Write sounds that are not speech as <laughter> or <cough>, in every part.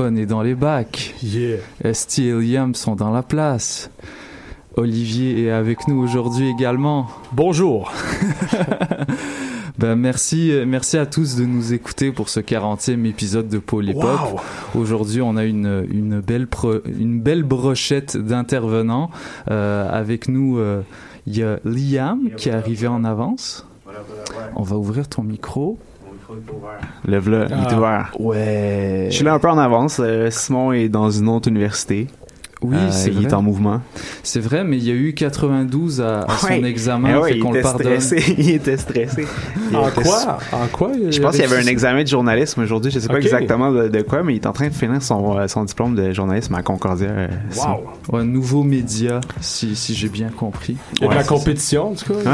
Est dans les bacs. Yeah. Esti et Liam sont dans la place. Olivier est avec nous aujourd'hui également. Bonjour. <laughs> Ben merci, euh, merci à tous de nous écouter pour ce 40e épisode de Polypop. Wow. Aujourd'hui, on a une, une, belle, pro- une belle brochette d'intervenants. Euh, avec nous, euh, il y a Liam qui est arrivé en avance. On va ouvrir ton micro. Le v'là, il est ouvert. Ouais. Je suis là un peu en avance. euh, Simon est dans une autre université. Oui, Euh, c'est Il vrai. est en mouvement. C'est vrai, mais il y a eu 92 à, à son Ouais. examen, Eh ouais, fait il qu'on le était pardonne. stressé. <laughs> il était stressé. Il En était quoi? En quoi Je pense qu'il y avait un examen de journalisme aujourd'hui. Je sais pas Ok. exactement de, de quoi, mais il est en train de finir son, euh, son diplôme de journalisme à Concordia. euh, Simon. Wow. Ouais, nouveau média, si, si j'ai bien compris. Il y a de Ouais, la c'est compétition, en tout cas.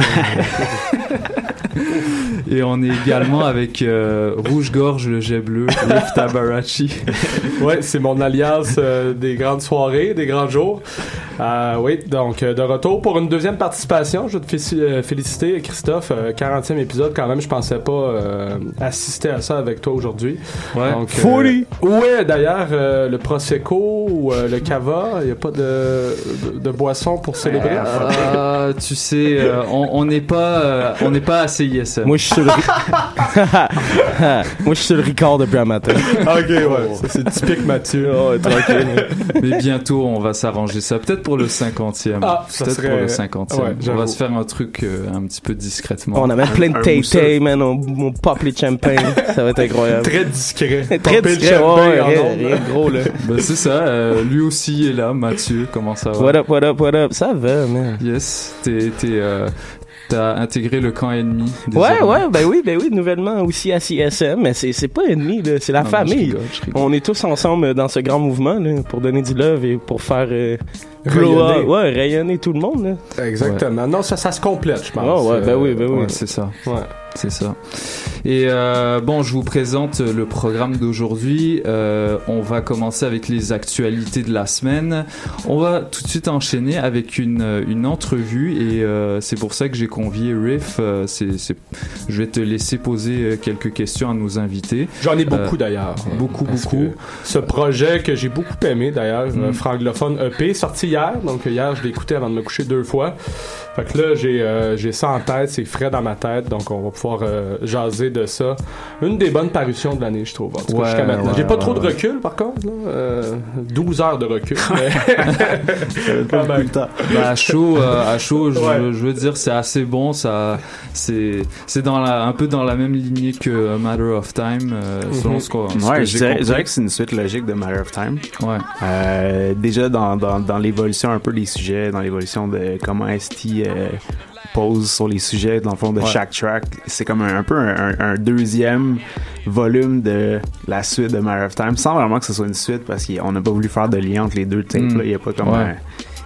<laughs> Et on est également avec euh, Rouge-Gorge, le jet bleu, Riff Tabarachi. <laughs> ouais, c'est mon alliance euh, des grandes soirées, des grands jours. Euh, oui, donc euh, de retour pour une deuxième participation. Je veux te euh, féliciter, Christophe. Euh, 40e épisode, quand même, je pensais pas euh, assister à ça avec toi aujourd'hui. Ouais. Donc, euh, ouais, d'ailleurs, euh, le Prosecco ou euh, le Cava, il n'y a pas de, de, de boisson pour célébrer? Tu sais, euh, on on n'est pas, euh, on n'est pas assez ISM. Moi, je suis sur le... <laughs> Moi, je suis le Ricard depuis un matin. ok, ouais, ça, c'est typique Mathieu. <laughs> Oh, tranquille. Mais bientôt, on va s'arranger ça. Peut-être pour le 50e. Ah, ça Peut-être serait- pour le 50e. ouais, on va se faire un truc euh, un petit peu discrètement. On amène plein de un tay mousseux. man. On, on pop les champagne. <laughs> Ça va être incroyable. Très discret. Très discret. Ouais, rien, gros, là. <laughs> Ben, c'est ça. euh, lui aussi est là. Mathieu, comment ça va? What up, what up, what up? Ça va, man. Yes. T'es, t'es, euh, t'as intégré le camp ennemi. Ouais, ouais, ben oui, ben oui, nouvellement aussi à CSM, mais c'est, c'est pas ennemi, là, c'est la Non, mais je famille. rigole, je rigole. On est tous ensemble dans ce grand mouvement, là, pour donner du love et pour faire, euh, Rayonner. up. ouais, rayonner tout le monde, là. Exactement. Non, ça, ça se complète, je pense. Oh, ouais, ben oui, ben oui. Ouais, c'est ça. Ouais. C'est ça. Et euh, bon, je vous présente le programme d'aujourd'hui. Euh, on va commencer avec les actualités de la semaine. On va tout de suite enchaîner avec une, une entrevue et euh, c'est pour ça que j'ai convié Riff. C'est, c'est- je vais te laisser poser quelques questions à nos invités. J'en ai beaucoup d'ailleurs. beaucoup, Parce beaucoup. Ce projet que j'ai beaucoup aimé d'ailleurs, Mm. Franglophone EP, sorti hier. Donc hier, je l'ai écouté avant de me coucher deux fois. Fait que là, j'ai j'ai ça en tête, c'est frais dans ma tête. Donc on va pouvoir euh, jaser de ça. Une des bonnes parutions de l'année, je trouve. En tout cas, Ouais, jusqu'à maintenant. ouais, j'ai pas ouais, trop de recul par contre. Là. Euh, 12 heures de recul. <laughs> mais- Quand même. Ben, à chaud, euh, à chaud, je, Ouais. je veux dire, c'est assez bon. Ça, c'est, c'est dans la, un peu dans la même lignée que A Matter of Time, euh, selon Mhm. ce qu'on. ce Ouais, que je dirais, je compris. dirais que c'est une suite logique de Matter of Time. Ouais. Euh, déjà dans, dans, dans l'évolution un peu des sujets, dans l'évolution de comment ST euh, pose sur les sujets, dans le fond de Ouais. chaque track, c'est comme un, un peu un, deuxième volume de la suite de Matter of Time, sans vraiment que ce soit une suite parce qu'on n'a pas voulu faire de lien entre les deux tapes. Mm. là. Il n'y a pas comme Ouais. un-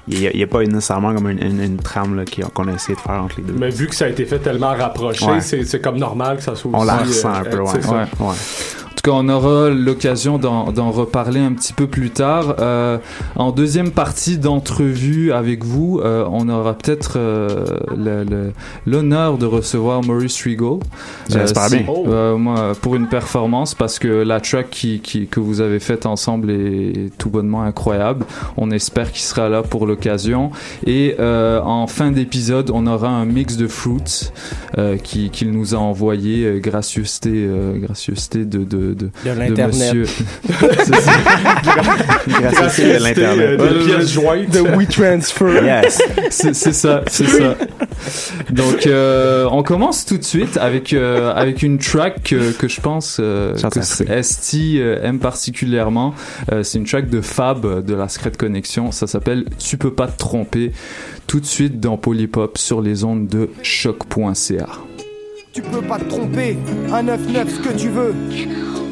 il y a, pas nécessairement comme une, une- une trame qu'on a essayé de faire entre les deux. Mais vu que ça a été fait tellement rapproché, Ouais. c'est comme normal que ça soit On aussi, la euh, ressent un peu, euh, ouais. Tout cas, on aura l'occasion d'en reparler un petit peu plus tard. Euh, en deuxième partie d'entrevue avec vous, euh, on aura peut-être euh, l'honneur de recevoir Maurice Rigaud. J'espère si- bien. Oh. euh, moi, pour une performance, parce que la track qui, qui- que vous avez faite ensemble est tout bonnement incroyable. On espère qu'il sera là pour l'occasion. Et euh, en fin d'épisode, on aura un mix de fruits euh, qui- qu'il nous a envoyé, euh, gracieuseté, euh, gracieuseté de, de, de, De de l'Internet. <laughs> Grâce à euh, l'internet. des Ouais, pièces jointes. De WeTransfer. Yes. C'est ça, c'est ça. Donc, euh, on commence tout de suite avec euh, avec une track que, que je pense euh, que ST aime particulièrement. Euh, c'est une track de Fab de la Secret Connection. Ça s'appelle Tu peux pas te tromper. Tout de suite dans Polypop sur les ondes de choc.ca. Tu peux pas te tromper, un 9-9 ce que tu veux.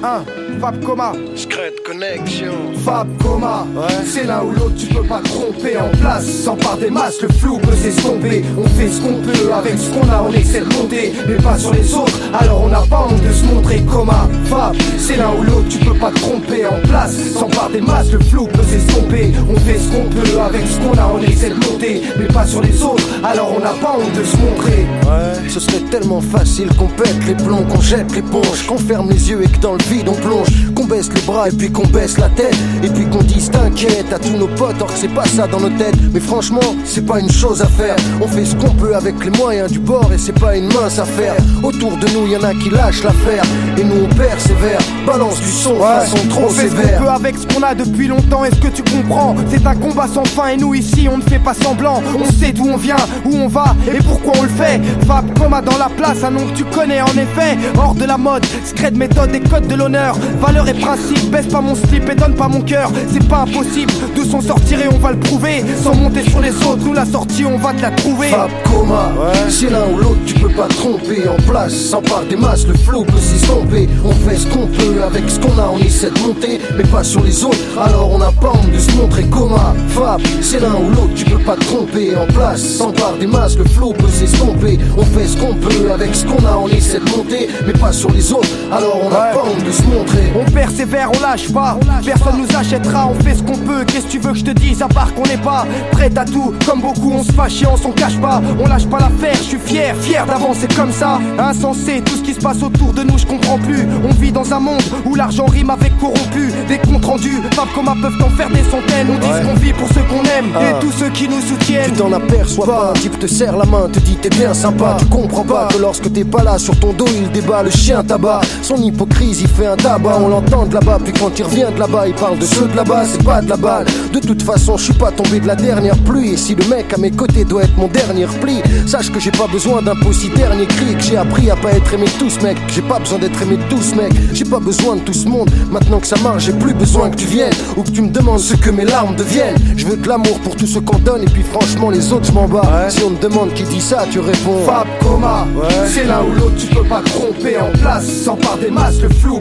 1, Fab Coma. Secret Connection. Fab Coma, c'est l'un ou l'autre, tu peux pas tromper en place. Sans par des masques, le flou peut s'estomper. On fait ce qu'on peut avec ce qu'on a, on de monter, mais pas sur les autres. Alors on n'a pas honte de se montrer coma. Fab, c'est l'un ou l'autre, tu peux pas tromper en place. Sans par des masques, le flou peut s'estomper. On fait ce qu'on peut avec ce qu'on a, on de monter, mais pas sur les autres. Alors on n'a pas honte de se montrer. Ouais, ce serait tellement facile qu'on pète les plombs, qu'on jette l'éponge, qu'on ferme les yeux et que dans le vide on plonge, qu'on baisse les bras et puis qu'on baisse la tête, et puis qu'on dise t'inquiète à tous nos potes, or que c'est pas ça dans nos têtes. Mais franchement, c'est pas une chose à faire. On fait ce qu'on peut avec les moyens du bord et c'est pas une mince affaire. Autour de nous, y en a qui lâchent l'affaire, et nous on persévère. Balance du son, façon trop on fait ce qu'on peut avec ce qu'on a depuis longtemps, est-ce que tu comprends? C'est un combat sans fin. Et nous ici on ne fait pas semblant. On sait d'où on vient, où on va et pourquoi on le fait. Fab Coma dans la place, un nom que tu connais en effet. Hors de la mode, scred méthode et code de l'honneur Valeurs et principes, baisse pas mon slip et donne pas mon cœur C'est pas impossible de s'en sortir et on va le prouver Sans monter sur les autres, nous la sortie on va te la trouver Fab coma, c'est l'un ou l'autre, tu peux pas te tromper en place. Sans part des masses, le flow peut s'estomper. On fait ce qu'on peut avec ce qu'on a, on essaie de monter, mais pas sur les autres. Alors on n'a pas honte de se montrer coma. Fab, c'est l'un ou l'autre, tu peux pas te tromper en place. Sans part des masses, le flow peut s'estomper. On fait ce qu'on peut avec ce qu'on a, on essaie de monter, mais pas sur les autres. Alors on n'a pas honte de se montrer. On persévère, on lâche pas. Personne nous achètera, on fait ce qu'on peut. Qu'est-ce que tu veux que je te dise à part qu'on n'est pas prêt à tout? Comme beaucoup, on se fâche et on s'en cache pas. On lâche pas l'affaire, je suis fier, fier d'avancer comme ça. Insensé, tout ce qui se passe autour de nous, je comprends plus. On vit dans un monde où l'argent rime avec corrompu. Des comptes rendus, Fab Coma peuvent en faire des centaines. On dit ce qu'on vit pour ceux qu'on aime et tous ceux qui nous Tu soutiennent. t'en aperçois pas, un type te serre la main, te dit t'es bien sympa. Tu comprends pas que lorsque t'es pas là, sur ton dos il débat le chien tabac. Son hypocrisie fait un tabac, on l'entend de là-bas. Puis quand il revient de là-bas, il parle de ceux de là-bas, c'est pas de la balle. De toute façon, je suis pas tombé de la dernière pluie. Et si le mec à mes côtés doit être mon dernier repli, sache que j'ai pas besoin d'un si dernier cri. Que j'ai appris à pas être aimé de tous, mec. J'ai pas besoin d'être aimé de tous, mec. J'ai pas besoin de tout ce monde. Maintenant que ça marche, j'ai plus besoin que tu viennes. Ou que tu me demandes ce que mes larmes deviennent. Je veux de l'amour pour tous ceux qu'on donne. Et puis franchement, les autres, je m'en bats. Si on te demande qui dit ça, tu réponds. Fab Coma, c'est l'un ou l'autre, tu peux pas tromper en place. Sans par des masses, le flou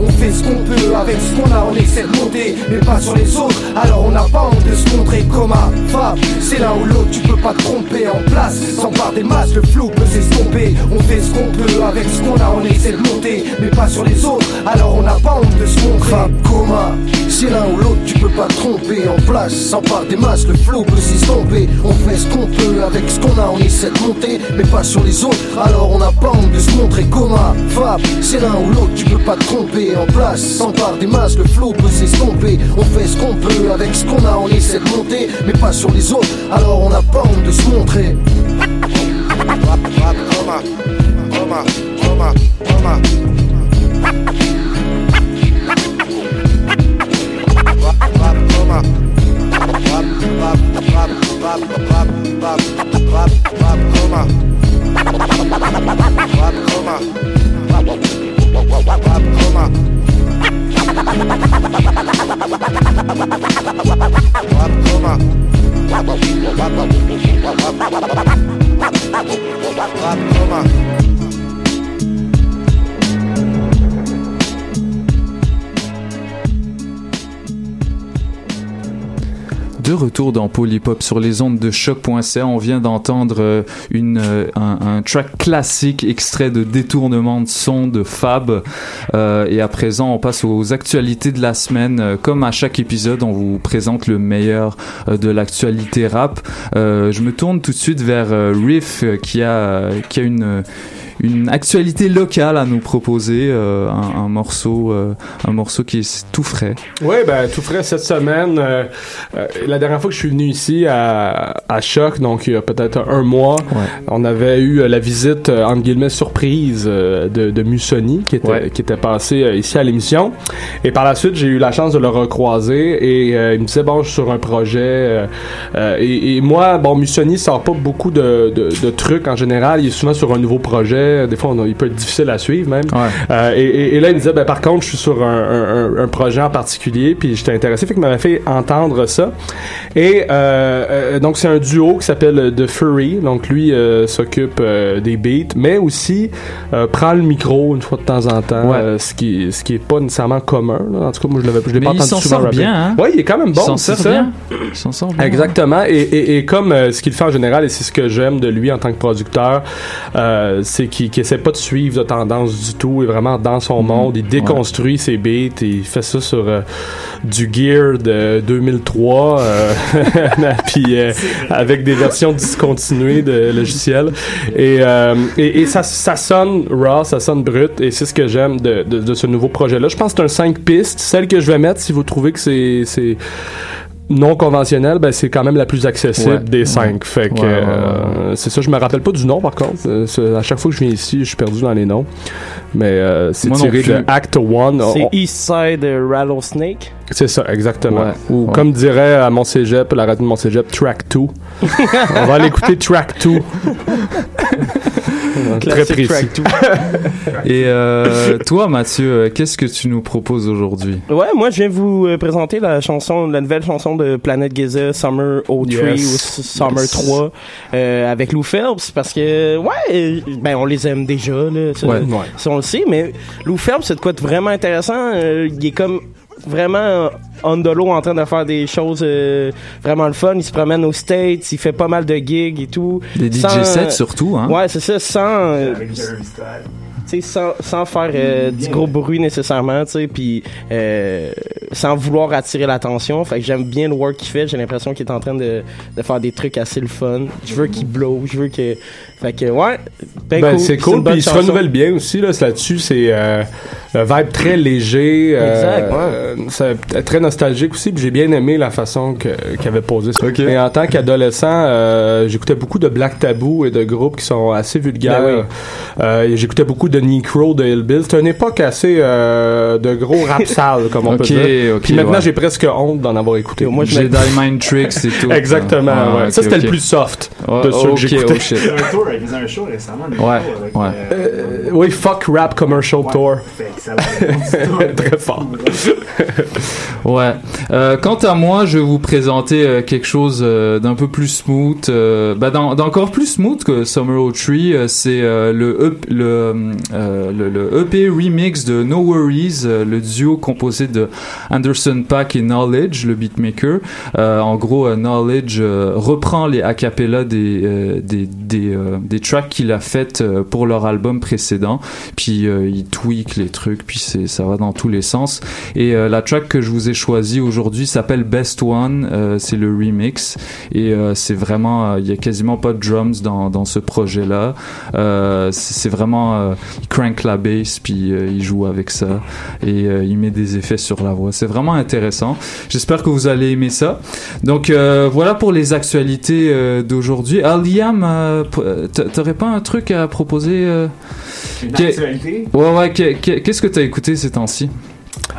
On fait ce qu'on peut avec ce qu'on a, on essaie de monter, mais pas sur les autres. Alors on n'a pas honte de se montrer coma. Fab, c'est l'un ou l'autre, tu peux pas te tromper en place. Sans par des masses, le flou peut s'estomper. On fait ce qu'on peut avec ce qu'on a, on essaie de monter, mais pas sur les autres. Alors on n'a pas honte de se montrer. Fab coma, c'est l'un ou l'autre, tu peux pas tromper en place. Sans part des masses, le flow peut s'estomper. On fait ce qu'on peut avec ce qu'on a, on essaie de monter, mais pas sur les autres. Alors on n'a pas honte de se montrer coma. Fab, c'est l'un ou l'autre, tu peux pas te tromper en place. Sans part des masses, le flow peut s'estomper. On fait ce qu'on peut avec ce qu'on a, on essaie de monter, mais pas sur les autres. Alors on n'a pas honte de se montrer. Come on. De retour dans Polypop sur les ondes de choc.ca, on vient d'entendre euh, une euh, un, track classique extrait de détournement de son de Fab Euh, et à présent on passe aux actualités de la semaine. Comme à chaque épisode, on vous présente le meilleur de l'actualité rap. Je me tourne tout de suite vers Riff qui a qui a une une actualité locale à nous proposer, un, morceau un morceau qui est tout frais. Oui, ben tout frais cette semaine. La dernière fois que je suis venu ici à, à Choc, donc il y a peut-être un mois, on avait eu euh, la visite euh, entre guillemets surprise euh, de, de Mussoni qui était Ouais. qui était passé ici à l'émission. Et par la suite, j'ai eu la chance de le recroiser et euh, il me disait bon, je suis sur un projet. euh, et, et moi, bon, Mussoni sort pas beaucoup de, de, de trucs en général. Il est souvent sur un nouveau projet des fois, on il peut être difficile à suivre même. Ouais. Euh, et, et- et là, il me disait, ben, par contre, je suis sur un, un- un- un projet en particulier, puis j'étais intéressé, fait qu'il m'avait fait entendre ça. Et euh, euh, donc, c'est un duo qui s'appelle euh, The Furry. Donc, lui s'occupe des beats, mais aussi prend le micro une fois de temps en temps, Ouais. ce qui ce qui est pas nécessairement commun. là. En tout cas, moi, je l'avais, je l'ai pas entendu souvent sort rapper. bien, hein? Ouais, il est quand même bon. c'est ça. bien. Il s'en sort bien. Exactement. Et, et, et comme ce qu'il fait en général, et c'est ce que j'aime de lui en tant que producteur, c'est qu'il essaie pas de suivre de tendance du tout. Il est vraiment dans son Mhm. monde. Il déconstruit ses beats. Et il fait ça sur euh, du gear de 2003, euh, <laughs> puis euh, avec des versions discontinuées de logiciels. Et, euh, et, et ça, ça sonne raw, ça sonne brut. Et c'est ce que j'aime de, de, de ce nouveau projet-là. Je pense que c'est un 5 pistes. Celle que je vais mettre, si vous trouvez que c'est non conventionnelle, ben c'est quand même la plus accessible Ouais. des cinq. Fait que Ouais, ouais, ouais, euh, c'est ça. Je me rappelle pas du nom par contre. Euh, à chaque fois que je viens ici, je suis perdu dans les noms. Mais euh, c'est tiré de Act One. C'est On- Eastside Rattlesnake? C'est ça, exactement. Ouais, Ou ouais. comme dirait à mon cégep, la radio de mon cégep, Track 2. <laughs> On va aller écouter Track 2. <laughs> Très précis. Track 2. <laughs> Et euh, toi, Mathieu, euh, qu'est-ce que tu nous proposes aujourd'hui? Ouais, moi je viens vous euh, présenter la chanson, la nouvelle chanson de Planet Giza, Summer 03 Yes. ou Summer Yes. 3 euh, avec Lou Phelps parce que ouais, euh, ben on les aime déjà là, ça, Ouais. Ouais. ça, on le sait, mais Lou Phelps c'est de quoi de vraiment intéressant, euh, il est comme vraiment on the low en train de faire des choses euh, vraiment le fun, il se promène aux States, il fait pas mal de gigs et tout. Des DJ Sans, sets euh, surtout, hein? Ouais, c'est ça, sans euh, tu sais, sans, sans faire euh, du gros bruit nécessairement, tu sais, puis euh, sans vouloir attirer l'attention. Fait que j'aime bien le work qu'il fait. J'ai l'impression qu'il est en train de, de faire des trucs assez le fun. Je veux qu'il blow, je veux que... Fait que, ouais, ben, Ben, c'est cool, puis il se renouvelle bien aussi là, là-dessus, c'est euh, un vibe très léger, euh, Exact, ouais. euh, c'est très nostalgique aussi, puis j'ai bien aimé la façon que qu'il avait posé ça. Ok. Et en tant qu'adolescent, euh, j'écoutais beaucoup de Black Taboo et de groupes qui sont assez vulgaires. Ben oui. Euh, j'écoutais beaucoup de Necro, de Hillbill. C'était une époque assez euh, de gros rap <laughs> sale, comme on peut dire. ok, Puis maintenant, ouais. j'ai presque honte d'en avoir écouté. Moi, je Jedi Mind Tricks et tout. <laughs> Exactement, Ah, ouais. ça, c'était le plus soft Ouais, de ceux que j'écoutais. oh un tour, il faisait un show récemment. Ouais, show avec, ouais. euh, Euh, oui, fuck rap commercial tour. fait ça va- <laughs> Très fort. <laughs> Ouais. Euh, quant à moi, je vais vous présenter euh, quelque chose euh, d'un peu plus smooth, bah, d'en- d'encore plus smooth que Summer 03. euh, c'est le, EP, le, le, le EP remix de No Worries, le duo composé de Anderson Paak et Knowledge, le beatmaker. En gros, Knowledge reprend les a cappella des des des, des tracks qu'il a faites pour leur album précédent. Puis il tweak les trucs, puis ça va dans tous les sens. Et euh, la track que je vous ai choisie aujourd'hui s'appelle Best One. Euh, c'est le remix et euh, c'est vraiment, euh, il y a quasiment pas de drums dans dans ce projet-là. Euh, c'est vraiment, euh, il crank la bass puis il joue avec ça et il met des effets sur la voix. C'est vraiment intéressant. J'espère que vous allez aimer ça. Donc voilà pour les actualités d'aujourd'hui. Ah Liam, t'aurais pas un truc à proposer Une Ok. actualité. Ouais ouais. qu'est- qu'est- Qu'est-ce que t'as écouté ces temps-ci?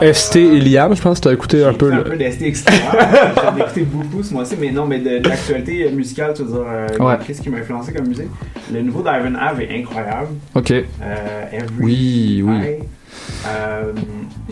ST et Liam, je pense que tu as écouté un peu un le. peu d'ST <laughs> J'en ai écouté beaucoup ce mois-ci, mais non, mais de, de l'actualité musicale, tu veux dire, euh, Ouais. qu'est-ce qui m'a influencé comme musique? Le nouveau d'Ivan Ave est incroyable. Ok. Euh, Every Oui, oui. Euh,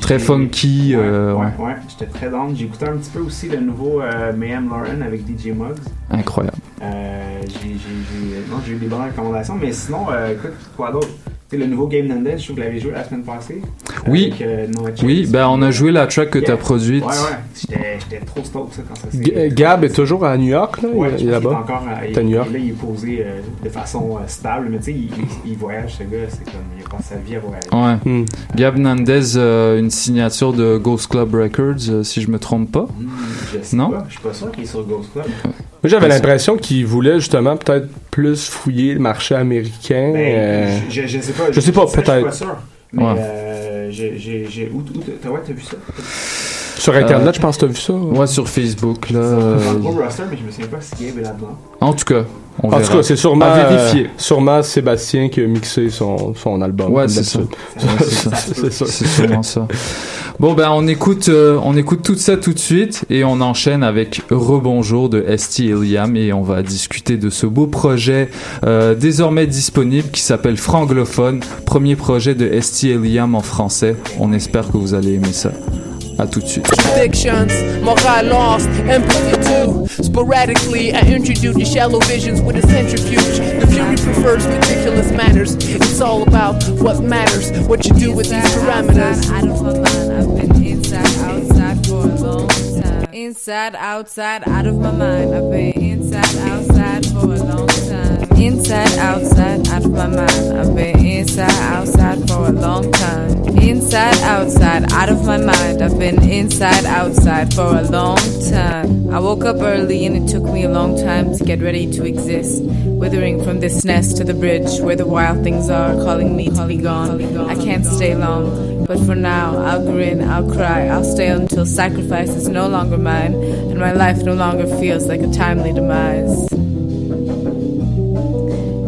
Très funky. Ouais, euh, ouais, ouais, j'étais très down. J'ai écouté un petit peu aussi le nouveau euh, Mayhem Lauren avec DJ Muggs. Incroyable. Euh, j'ai, eu des bonnes recommandations, mais sinon, euh, écoute, quoi d'autre? Le nouveau Game Nandez, je trouve que vous l'avez joué la semaine passée. Oui. Avec, euh, Noah Chase. Oui, ben on a joué la track que t'as Yeah. produite. Ouais, ouais. J'étais, trop stoked ça quand ça s'est. G- Gab est toujours à New York, là. Ouais, il est là-bas. encore à, New York. Là, il est posé euh, de façon euh, stable, mais tu sais, il, il- il voyage, ce gars, c'est comme, il passe sa vie à voyager. Ouais. Hmm. Gab Nandez, euh, une signature de Ghost Club Records, euh, si je me trompe pas. Hmm, je sais Non? pas, je suis pas sûr qu'il est sur Ghost Club. Moi, j'avais l'impression qu'il voulait justement peut-être plus fouiller le marché américain. Ben, euh, je, je- je sais pas. je sais pas, ça, Je peut-être. suis pas. Mais Ouais. euh, j'ai, j'ai, j'ai, où, où t'as, ouais, t'as vu ça? Sur Internet, je pense que t'as vu ça. Ouais, sur Facebook, là. Euh, euh, roster, mais je me souviens pas si Gabe est là-dedans. En tout cas, on En verra. tout cas, c'est sûrement, À vérifier. euh, sûrement Sébastien qui a mixé son, son album. Ouais, c'est ça. <laughs> c'est ça. C'est sûrement ça. Bon, ben, on écoute, euh, on écoute tout ça tout de suite et on enchaîne avec Rebonjour de ST et Liam et on va discuter de ce beau projet euh, désormais disponible qui s'appelle Franglophone, premier projet de ST et Liam en français. On espère que vous allez aimer ça. À tout de suite. Fictions, morale lost, empathy too. Sporadically, I introduce you shallow visions with a centrifuge. The fury prefers meticulous manners. It's all about what matters, what you do with these parameters. Out of my mind, I've been inside, outside for a long time. Inside, outside, out of my mind. I've been Inside, outside, out of my mind. I've been inside, outside for a long time. Inside, outside, out of my mind. I've been inside, outside for a long time. I woke up early and it took me a long time to get ready to exist. Withering from this nest to the bridge where the wild things are calling me to be gone. I can't stay long, but for now I'll grin, I'll cry, I'll stay until sacrifice is no longer mine and my life no longer feels like a timely demise.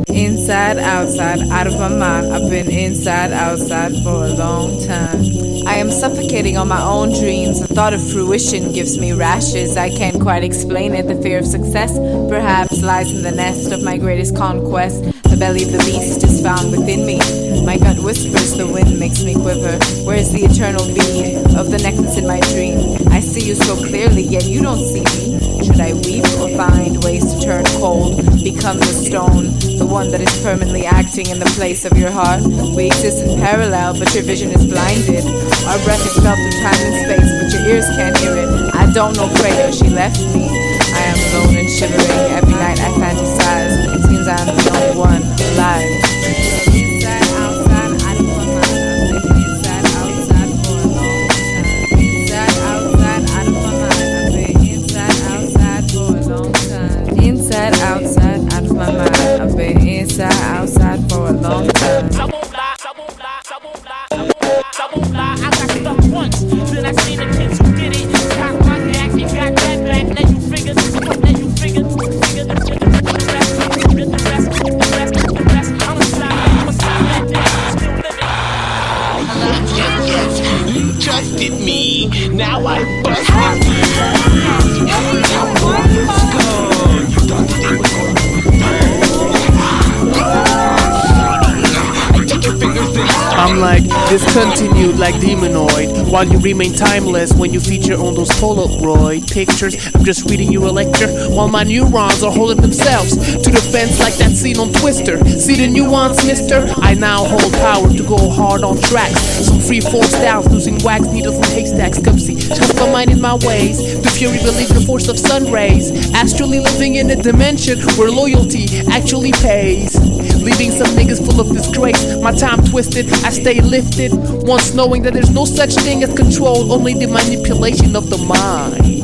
Inside, outside, out of my mind. I've been inside, outside for a long time. I am suffocating on my own dreams. The thought of fruition gives me rashes. I can't quite explain it. The fear of success perhaps lies in the nest of my greatest conquest. The belly of the beast is found within me. My gut whispers, the wind makes me quiver. Where is the eternal bead of the necklace in my dream? I see you so clearly, yet you don't see me. Should I weep or find ways to turn cold? Become the stone, the one that is permanently acting in the place of your heart. We exist in parallel, but your vision is blinded. Our breath is felt through time and space, but your ears can't hear it. I don't know Fredo, she left me. I am alone and shivering. Every night I fantasize. It seems I'm the only one alive. I'm like discontinued like demonoid. While you remain timeless when you feature on those Polaroid pictures. I'm just reading you a lecture While my neurons are holding themselves To the fence like that scene on Twister. See the nuance mister? I now hold power to go hard on tracks. Some free fall styles losing wax needles and haystacks. Come see, trust my mind in my ways. The fury believes the force of sun rays. Astrally living in a dimension where loyalty actually pays Leaving some niggas full of disgrace. My time twisted, I stay lifted. Once knowing that there's no such thing as control Only the manipulation of the mind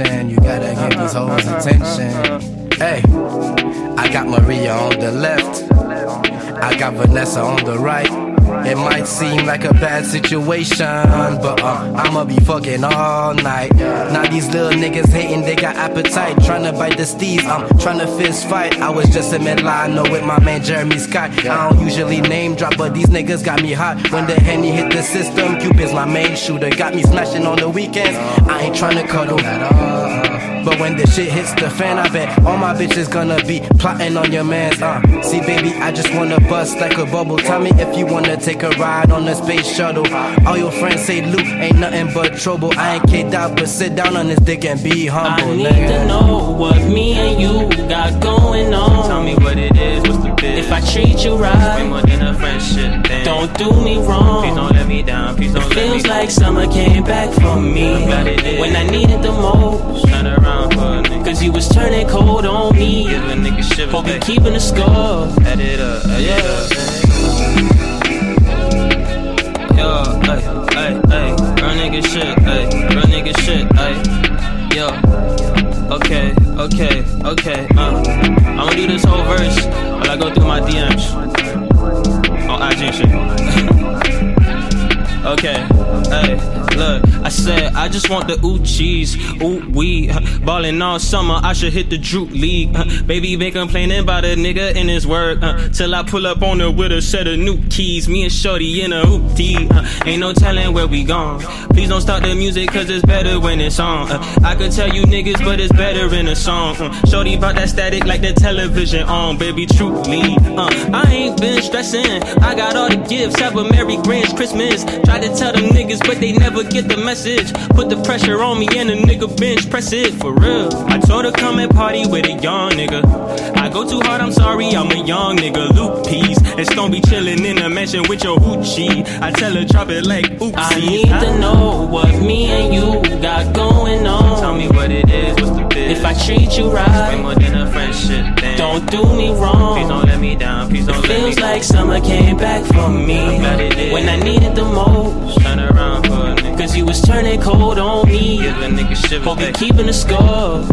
attention. You gotta give these uh-huh. hoes uh-huh. attention. Uh-huh. Hey. I got Maria on the left. I got Vanessa on the right. It might seem like a bad situation, but uh, I'ma be fucking all night. Now these little niggas hating, they got appetite, tryna bite the steez. I'm tryna fist fight. I was just in Milano with my man Jeremy Scott. I don't usually name drop, but these niggas got me hot. When the henny hit the system, Cupid's my main shooter. Got me smashing on the weekends. I ain't tryna cuddle at all. But when the shit hits the fan, I bet all my bitches gonna be plotting on your mans. Uh, see, baby, I just wanna bust like a bubble. Tell me if you wanna take a ride on the space shuttle. All your friends say Luke ain't nothing but trouble. I ain't kicked out, but sit down on this dick and be humble. I need nigga. to know what me and you got going on. Tell me what it is, what's the biz? If I treat you right, Way more than a friendship thing. don't do me Please wrong. don't let me down, please don't let me Feels like summer came back for me I'm glad it did. when I needed the most. Turn around for a nigga. Cause you was turning cold on me. Give a nigga shivers, Hope you keeping the score. Add it up, add it up. Yo, ay, ay, ay, real nigga shit, ay, real nigga shit, ay, yo. Okay, okay, okay, uh, I'ma do this whole verse while I go through my DMs on IG shit. <laughs> Okay, hey, look, I said I just want the ooh cheese, ooh wee. Ballin' all summer, I should hit the Drew League. Uh, baby been complaining about a nigga in his work uh, till I pull up on her with a set of new keys. Me and Shorty in a hoopty. Uh, ain't no telling where we gone. Please don't stop the music cause it's better when it's on. Uh, I could tell you niggas, but it's better in a song. Uh, Shorty bout that static like the television on, baby, truly. Uh, I ain't been stressing. I got all the gifts. Have a Merry Grinch Christmas. Try to tell them niggas, but they never get the message. Put the pressure on me and a nigga bench press it for real. I told her come and party with a young nigga. I go too hard, I'm sorry, I'm a young nigga. Luke Peace. And Stone be chillin' in a mansion with your hoochie. I tell her drop it like oopsie. I need to know what me and you got going on. Tell me what it is, what's the biz? If I treat you right, Way more than a friendship thing. don't do me wrong. Please don't let me down, please don't let me Feels like summer came back for me it when I needed the most. Turn around for. Cause you was turning cold on me. Give nigga shivers, Hope you keeping the score.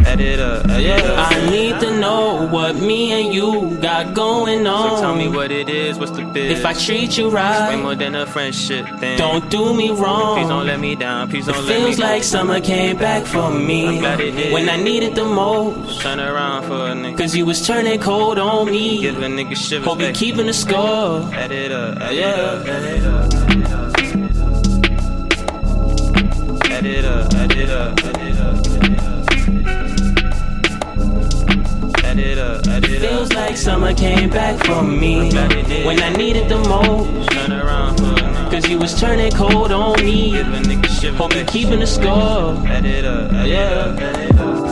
Add up, add up. I need to know what me and you got going on. So tell me what it is, what's the biz? If I treat you right, Way more than a friendship thing. don't do me wrong. Please don't let me down, please don't let me down. Feels like summer came back for me I'm glad it did. when I needed the most. Turn around for a nigga. Cause you was turning cold on me. Give a nigga shivers, Hope you keeping the score. Add it up, add Yeah. it up, add it up. Add it up, add it up, add it up, add it up. Add it up, add it Feels up. like summer came back for me glad it did. when I needed the most. Turn around for a nigga. Cause you was turning cold on me. Give a nigga shivers, Hope you hey. keeping the score. Add it up, add it Yeah.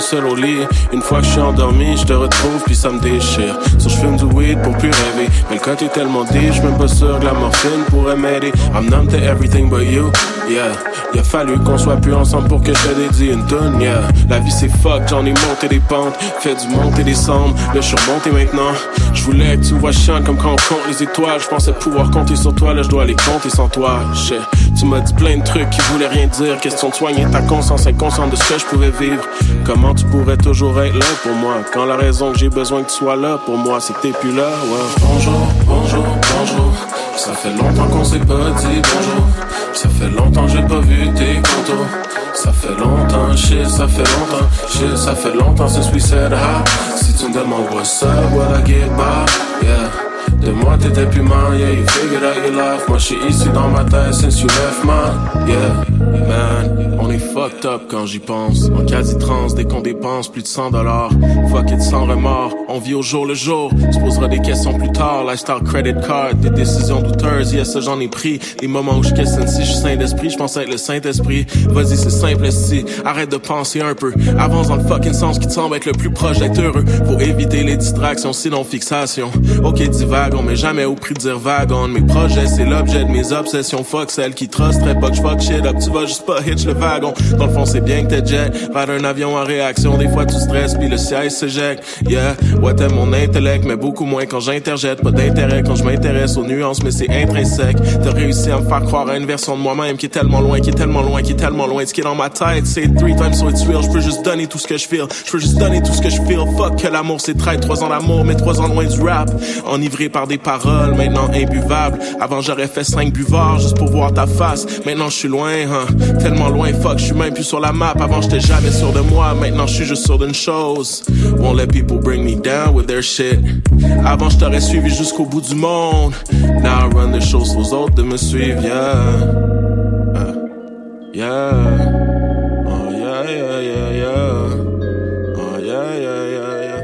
Seul au lit. Une fois que j'suis endormi, j'te retrouve, puis ça me déchire. So j'fume du weed pour plus rêver. Mais le côté est tellement dit, j'suis même pas sûr que la morphine pourrait m'aider. I'm numb everything but you, yeah. Il a fallu qu'on soit plus ensemble pour que je te dédie une tonne, yeah. La vie c'est fuck, j'en ai monté des pentes, fait du monter des cendres. Là, je suis remonté maintenant. Je voulais que tu vois chiant comme quand on compte les étoiles. Je pensais pouvoir compter sur toi, là, je dois les compter sans toi. Je sais, tu m'as dit plein de trucs qui voulaient rien dire. Question de soigner ta conscience inconsciente de ce que je pouvais vivre. Comment tu pourrais toujours être là pour moi? Quand la raison que j'ai besoin que tu sois là pour moi, c'est que t'es plus là, ouais. Bonjour, bonjour, bonjour. Ça fait longtemps qu'on s'est pas dit bonjour. Ça fait longtemps que j'ai pas vu tes contours. Ça fait longtemps, shit, ça fait longtemps, shit, ça fait longtemps since we said hi. Si tu me demandes what's up, well I get by, yeah. De moi t'étais plus mal, yeah, you figured out your life. Moi j'suis ici dans ma tête since you left mine, yeah. Man, on est fucked up quand j'y pense. En quasi-trans, dès qu'on dépense plus de 100 dollars. Fuck it, sans remords, on vit au jour le jour. Tu poseras des questions plus tard, lifestyle credit card, des décisions douteuses, yes, j'en ai pris. Les moments où je questionne si je suis saint d'esprit, je pense être le Saint-Esprit. Vas-y, c'est simple, si. Arrête de penser un peu. Avance dans le fucking sens qui te semble être le plus proche d'être heureux. Faut éviter les distractions, sinon fixation. Ok, divague, mais jamais au prix de dire wagon. Mes projets, c'est l'objet de mes obsessions. Fuck celle qui trusterait pas que fuck shit up. Tu vas juste pas hitch le wagon. Dans le fond, c'est bien que t'es jet vers un avion en réaction. Des fois, tu stresses, puis le siège s'éjecte. Yeah, ouais, t'aimes mon intellect, mais beaucoup moins quand j'interjette. Pas d'intérêt quand je m'intéresse aux nuances, mais c'est intrinsèque. T'as réussi à me faire croire à une version de moi-même qui est tellement loin, qui est tellement loin, qui est tellement loin. Ce qui est dans ma tête, c'est three times so it's real. Je peux juste donner tout ce que je feel. Je peux juste donner tout ce que je feel. Fuck que l'amour, c'est traite. Trois ans d'amour, mais trois ans loin du rap. Enivré par des paroles, maintenant imbuvables. Avant, j'aurais fait cinq buvards juste pour voir ta face. Maintenant, je suis loin, hein. Tellement loin, fuck, je suis même plus sur la map. Avant, j'étais jamais sûr de moi. Maintenant, je suis juste sûr d'une chose. Won't let people bring me down with their shit. Avant, je t'aurais suivi jusqu'au bout du monde. Now I run the shows aux autres de me suivre, yeah. Uh, yeah. Oh, yeah, yeah, yeah, yeah. Oh, yeah, yeah, yeah, yeah.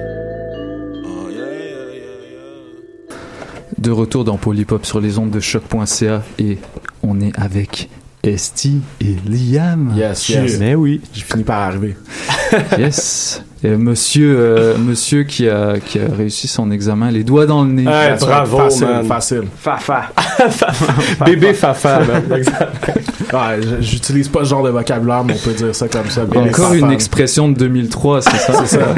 Oh, yeah, yeah, yeah, yeah. De retour dans Polypop sur les ondes de choc.ca et on est avec Esti et Liam. Yes, yes. Mais oui. J'ai fini par arriver. <laughs> yes. Et monsieur, euh, monsieur qui a, qui a réussi son examen, les doigts dans le nez. Ouais, bravo, facile, man. facile. Fafa. <laughs> Bébé Fafa, man. <laughs> Exact. Ouais, j- j'utilise pas ce genre de vocabulaire, mais on peut dire ça comme ça. Bébé Encore Fafa. une expression de 2003, c'est ça? C'est ça. <laughs>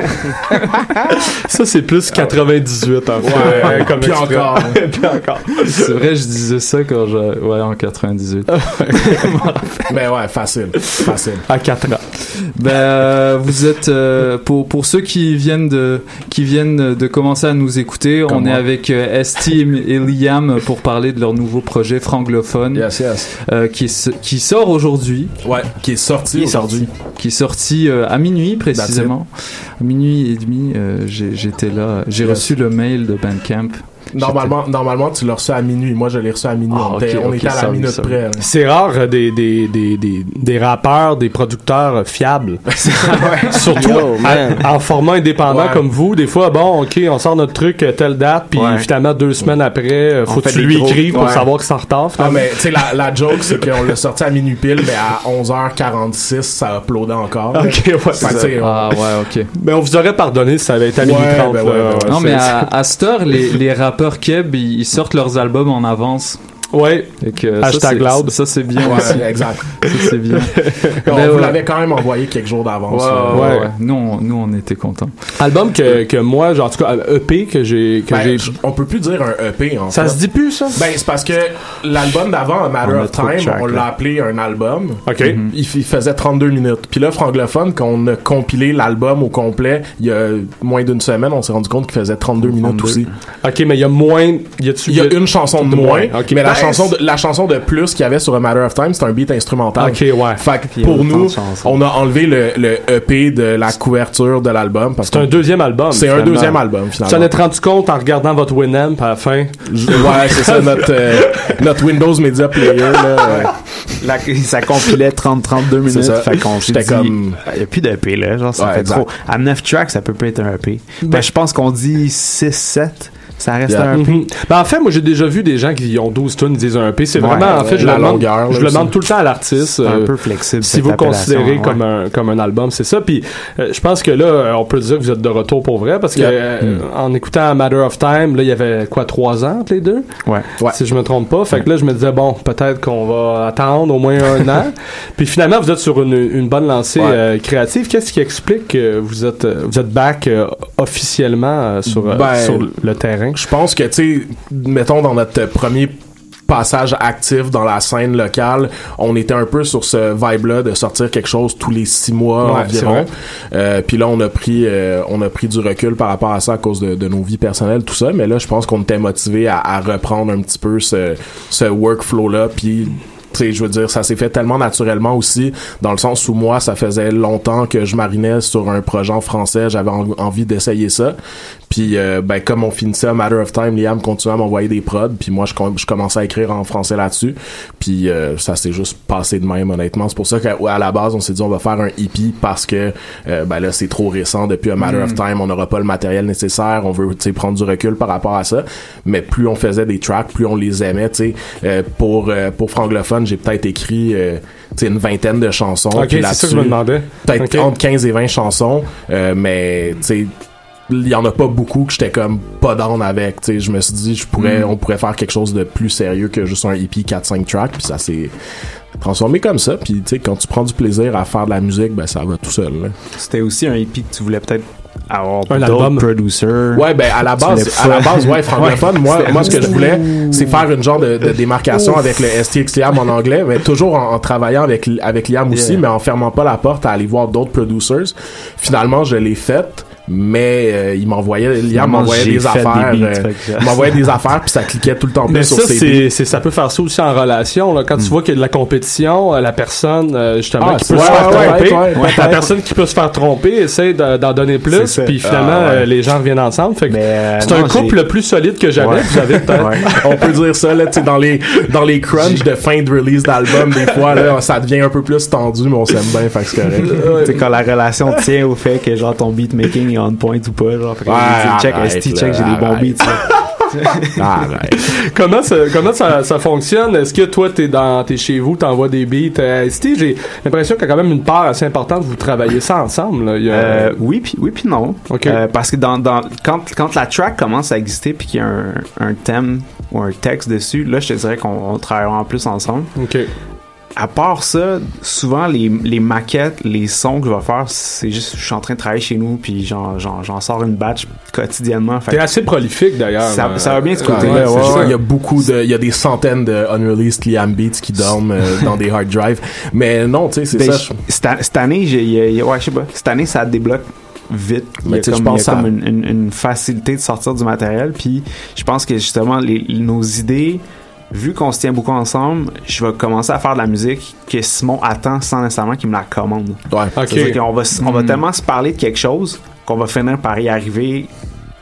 Ça, c'est plus 98 en fait. Ouais, comme puis encore. puis encore. C'est vrai, je disais ça quand je, ouais, en 98. Mais ouais, facile. Facile. À 4 ans. Ben, euh, vous êtes euh, pour pour ceux qui viennent de qui viennent de commencer à nous écouter, Comme on est avec euh, Esti et Liam pour parler de leur nouveau projet franglophone Yes, yes. euh, qui est- qui sort aujourd'hui, Ouais, qui est sorti aujourd'hui. qui est sorti euh, à minuit précisément, à minuit et demi. euh, j'ai- J'étais là, j'ai Yes. reçu le mail de Bandcamp. Normalement, normalement, tu l'as reçu à minuit. Moi, je l'ai reçu à minuit. Ah, on était, ok, on ok, était à la minute près. C'est rare euh, des, des, des, des, des rappeurs, des producteurs euh, fiables. <laughs> <laughs> Surtout Yo, man. à- en format indépendant Ouais. comme vous. Des fois, bon, ok, on sort notre truc euh, telle date, puis Ouais. finalement deux semaines après, euh, faut que tu lui gros- écrives pour ouais. savoir que c'est en retard. Ah, mais tu sais, la, la joke, c'est qu'on l'a sorti à minuit pile, mais à 11h46, ça uploadait encore. Ok, ouais, Fait ça. Ah ouais, ok. Mais on vous aurait pardonné si ça avait été à minuit 30. ben là. ouais, ouais, ouais. Non, mais à, à cette heure, les, les rappeurs keb, ils, ils sortent leurs albums en avance. Ouais. Et que Hashtag ça, loud. Ça, c'est bien aussi. Ouais, <laughs> exact. Ça, c'est bien. <laughs> on vous ouais. l'avait quand même envoyé quelques jours d'avance. Ouais, là. ouais, Ouais. ouais. Nous, on, nous, on était contents. Album que, que moi, genre, en tout cas, EP que j'ai. que Ben, on peut plus dire un EP en ça fait. se dit plus, ça? Ben, c'est parce que l'album d'avant, A Matter On of Time, on l'a appelé un album. Ok. Il, il faisait 32 minutes. Puis là, Franglophone, quand on a compilé l'album au complet, il y a moins d'une semaine, on s'est rendu compte qu'il faisait 32 minutes 32. aussi. Ok, mais il y a moins. Y Il y a une chanson de moins, moins. Ok, mais la chanson de, la chanson de plus qu'il y avait sur A Matter of Time, c'est un beat instrumental. Ok, ouais. Fait que pour autant nous, on a enlevé le, le EP de la couverture de l'album. C'est un deuxième album. C'est un finalement. deuxième album, Tu en finalement. es rendu compte en regardant votre Winamp à la fin? Ouais, c'est ça, notre, euh, notre Windows Media Player, là. euh, La- ça compilait 30-32 minutes. Ça. Fait qu'on s'est J'étais dit, comme- il n'y a plus d'EP, là. Genre, ça Ouais, fait exact. trop. À 9 tracks, ça peut pas être un EP. Ben, je pense qu'on dit 6-7. Ça reste Yeah. un EP. Mhm. Ben, en fait, moi, j'ai déjà vu des gens qui ont 12 tonnes, ils disent un EP. C'est Ouais, vraiment, en fait, je la le demande, longueur, là, je le demande tout le temps à l'artiste. C'est un euh, peu flexible. si vous considérez ouais. comme un comme un album, c'est ça. Puis euh, je pense que là, euh, on peut dire que vous êtes de retour pour vrai parce que Yeah. euh, en écoutant Matter of Time, là, il y avait quoi trois ans entre les deux, Ouais. Ouais. si je me trompe pas. Fait que là, je me disais bon, peut-être qu'on va attendre au moins un an. <laughs> Puis finalement, vous êtes sur une, une bonne lancée Ouais. euh, créative. Qu'est-ce qui explique que vous êtes vous êtes back euh, officiellement euh, sur euh, Ben, sur le terrain? Je pense que, tu sais, mettons dans notre premier passage actif dans la scène locale, on était un peu sur ce vibe-là de sortir quelque chose tous les six mois Ouais, environ. Euh, Puis là, on a pris, euh, on a pris du recul par rapport à ça à cause de, de nos vies personnelles, tout ça. Mais là, je pense qu'on était motivé à, à reprendre un petit peu ce, ce workflow-là. Puis tu sais, je veux dire, ça s'est fait tellement naturellement aussi, dans le sens où moi, ça faisait longtemps que je marinais sur un projet en français, j'avais en- envie d'essayer ça. Puis, euh, ben, comme on finissait à Matter of Time, Liam continuait à m'envoyer des prods, puis moi, je, com- je commençais à écrire en français là-dessus. Puis, euh, ça s'est juste passé de même, honnêtement. C'est pour ça qu'à à la base, on s'est dit, on va faire un EP parce que, euh, ben là, c'est trop récent depuis A Matter of Time, on n'aura pas le matériel nécessaire, on veut, prendre du recul par rapport à ça. Mais plus on faisait des tracks, plus on les aimait, tu sais. Euh, pour, euh, pour Franglophone, j'ai peut-être écrit, euh, une vingtaine de chansons. Ok, Puis c'est ça que je me là-dessus, demandais. peut-être entre 15 et 20 chansons, euh, mais tu sais il y en a pas beaucoup que j'étais comme pas down avec, tu sais, je me suis dit je pourrais Mm. on pourrait faire quelque chose de plus sérieux que juste un EP 4 5 tracks, puis ça s'est transformé comme ça, puis tu sais quand tu prends du plaisir à faire de la musique, ben ça va tout seul. là. C'était aussi un EP que tu voulais peut-être avoir Un album. producers. Ouais, ben à la base, à la base, <laughs> ouais, francophone. moi, moi, ce que je voulais, c'est faire une genre de, de démarcation avec le STX Liam en anglais, mais toujours en, en travaillant avec avec Liam aussi, Yeah. mais en fermant pas la porte à aller voir d'autres producers. Finalement, je l'ai faite. Mais euh, il m'envoyait, Liam Finalement, m'envoyait des des affaires, beats, euh, m'envoyait des affaires puis ça cliquait tout le temps Mais sur ça, ses c'est, c'est- ça peut faire ça aussi en relation. Là. Quand tu vois qu'il y a de la compétition, euh, la personne euh, justement Ah, qui peut se faire ouais, tromper, ouais, ouais, la personne qui peut se faire tromper essaie de- d'en donner plus, puis finalement Ah, ouais. euh, les gens reviennent ensemble. Fait que Mais, euh, c'est un couple j'ai- le plus solide que jamais. Ouais. Vous avez peut-être. <laughs> Ouais. on peut dire ça là tu sais dans les dans les crunchs de fin de release d'album des fois là ça devient un peu plus tendu mais on s'aime bien fait que c'est correct Tu sais, quand la relation tient au fait que genre ton beatmaking on point ou pas, genre, fait que Ouais, check, là, check, j'ai des bons beats, <laughs> comment ça, comment ça, ça fonctionne? Est-ce que toi t'es dans t'es chez vous, t'envoies des beats? Euh, Steve, j'ai l'impression qu'il y a quand même une part assez importante. Vous travaillez ça ensemble. Là. Il y a- Euh, oui puis oui puis non. Euh, parce que dans, dans quand quand la track commence à exister puis qu'il y a un, un thème ou un texte dessus, là je te dirais qu'on on travaille en plus ensemble. Ok. À part ça, souvent les, les maquettes, les sons que je vais faire, c'est juste je suis en train de travailler chez nous puis j'en j'en j'en sors une batch quotidiennement. T'es assez prolifique d'ailleurs. ça, euh, ça va bien de ce côté-là. ouais, ouais, ouais. Il y a beaucoup de, il y a des centaines de unreleased Liam Beats qui dorment euh, <laughs> dans des hard drives. Mais non, tu sais, c'est Ben, ça. je- cette, année, j'ai, il y a- il y a- ouais, je sais pas. Cette année, ça débloque vite. Il y Mais a tu sais, comme, je pense y a à- comme une, une- une facilité de sortir du matériel. Puis, je pense que justement, les, nos idées, vu qu'on se tient beaucoup ensemble, je vais commencer à faire de la musique que Simon attend sans nécessairement qu'il me la commande. Ouais. Ok. C'est-à-dire qu'on va, on va Hmm. tellement se parler de quelque chose qu'on va finir par y arriver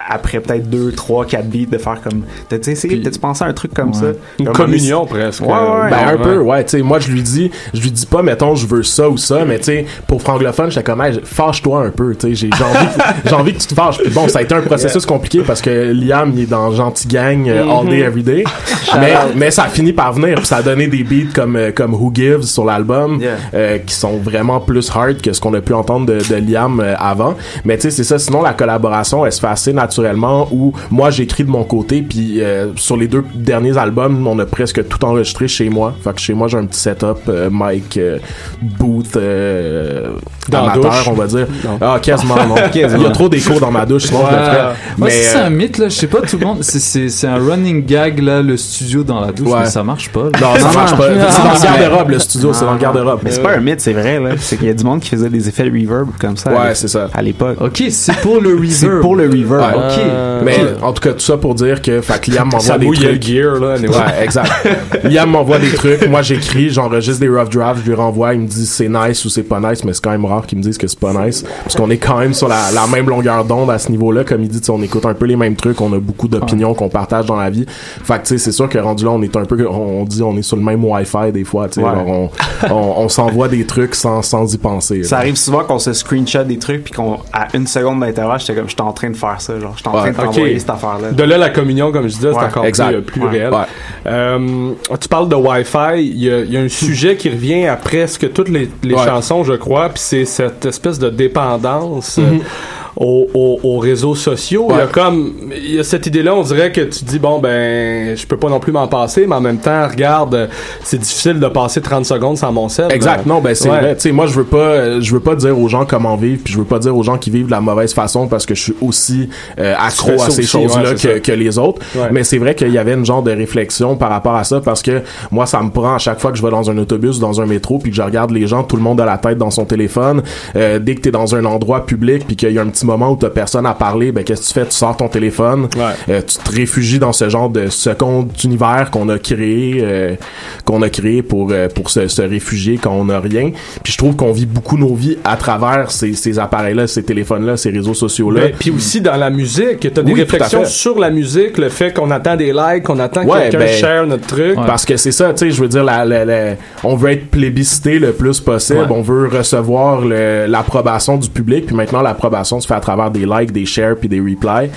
après peut-être 2, 3, 4 beats de faire comme. T'as-tu essayé, t'as-tu pensé à un truc comme ça? Une Comme, communion presque. Ouais, ouais, Ben, un Ouais. peu, ouais, tu sais, moi, je lui dis, je lui dis pas, mettons, je veux ça ou ça, mais tu sais, pour franglophone, j'étais comme, hey, fâche-toi un peu, tu sais, j'ai j'ai envie, que- <laughs> j'ai envie que tu te fâches. Puis bon, ça a été un processus compliqué parce que Liam, il est dans Gentil Gang, euh, all day, every day. mais, mais ça a fini par venir, puis ça a donné des beats comme, euh, comme Who Gives sur l'album, Yeah. euh, qui sont vraiment plus hard que ce qu'on a pu entendre de, de Liam euh, avant. Mais tu sais, c'est ça, sinon, la collaboration, elle se fait assez naturellement où moi, j'écris de mon côté, puis euh, sur les deux derniers albums, on a presque tout enregistré chez moi. Fait que chez moi, j'ai un petit setup, euh, mic, euh, booth, euh, Dans la amateur, douche. on va dire. Non. Ah, quasiment, non. <laughs> Il y a trop d'écho dans ma douche, sinon je le ferais. C'est euh, un mythe, là. Je sais pas, tout le monde. c'est- C'est c'est un running gag, là, le studio dans la douche, Ouais. mais ça marche pas. là. non, ça marche pas. Ah, C'est dans le garde-robe, le studio, c'est dans le garde-robe. Mais c'est pas un mythe, c'est vrai, là. C'est qu'il y a du monde qui faisait des effets de reverb comme ça. Ouais, c'est ça. À l'époque. Ok, c'est pour le <laughs> reverb. C'est pour le reverb. Mais en tout cas, tout ça pour dire que, fait que Liam <laughs> m'envoie Ça des trucs. le gear, là, anyway. Ouais, exact. <laughs> Liam m'envoie des trucs, moi j'écris, j'enregistre des rough drafts, je lui renvoie, il me dit c'est nice ou c'est pas nice, mais c'est quand même rare qu'ils me disent que c'est pas nice, parce qu'on est quand même sur la, la même longueur d'onde à ce niveau-là, comme il dit, tu sais, on écoute un peu les mêmes trucs, on a beaucoup d'opinions qu'on partage dans la vie. Fait que tu sais, c'est sûr que rendu là, on est un peu, on, on dit, on est sur le même Wi-Fi des fois, tu sais, Ouais. on, on, on s'envoie des trucs sans, sans y penser. Ça là. arrive souvent qu'on se screenshot des trucs puis qu'on à une seconde d'intervalle, j'étais comme j'étais en train de faire ça, genre j'étais en train de t'envoyer cette affaire-là. De là, la communion, comme je disais, c'est encore plus, euh, plus Ouais. réel. Ouais. Euh, tu parles de Wi-Fi. Il y a, il y a un sujet qui revient à presque toutes les, les Ouais. chansons, je crois, puis c'est cette espèce de dépendance. euh, Mhm. Aux, aux- aux réseaux sociaux. Il y a comme, il y a cette idée-là, on dirait que tu dis, bon, ben, je peux pas non plus m'en passer, mais en même temps, regarde, c'est difficile de passer 30 secondes sans mon sel. Exact. Euh, Non, ben c'est ouais. vrai. Tu sais, moi je veux pas, je veux pas dire aux gens comment vivre, puis je veux pas dire aux gens qui vivent de la mauvaise façon parce que je suis aussi euh, accro à ces choses-là ouais, que, que les autres. Ouais. Mais c'est vrai qu'il y avait une genre de réflexion par rapport à ça parce que moi ça me prend à chaque fois que je vais dans un autobus, dans un métro, puis que je regarde les gens, tout le monde a la tête dans son téléphone. Euh, dès que t'es dans un endroit public, puis qu'il y a un petit moment où t'as personne à parler, ben qu'est-ce que tu fais? Tu sors ton téléphone, euh, tu te réfugies dans ce genre de second univers qu'on a créé, euh, qu'on a créé pour euh, pour se, se réfugier quand on a rien. Puis je trouve qu'on vit beaucoup nos vies à travers ces, ces appareils-là, ces téléphones-là, ces réseaux sociaux-là. Ben, puis aussi dans la musique, t'as des Oui, réflexions sur la musique, le fait qu'on attend des likes, qu'on attend que quelqu'un ben, share notre truc. Parce que c'est ça, tu sais, je veux dire, la, la- la- on veut être plébiscité le plus possible, on veut recevoir l'approbation du public, puis maintenant l'approbation se fait à travers des likes, des shares, puis des replies.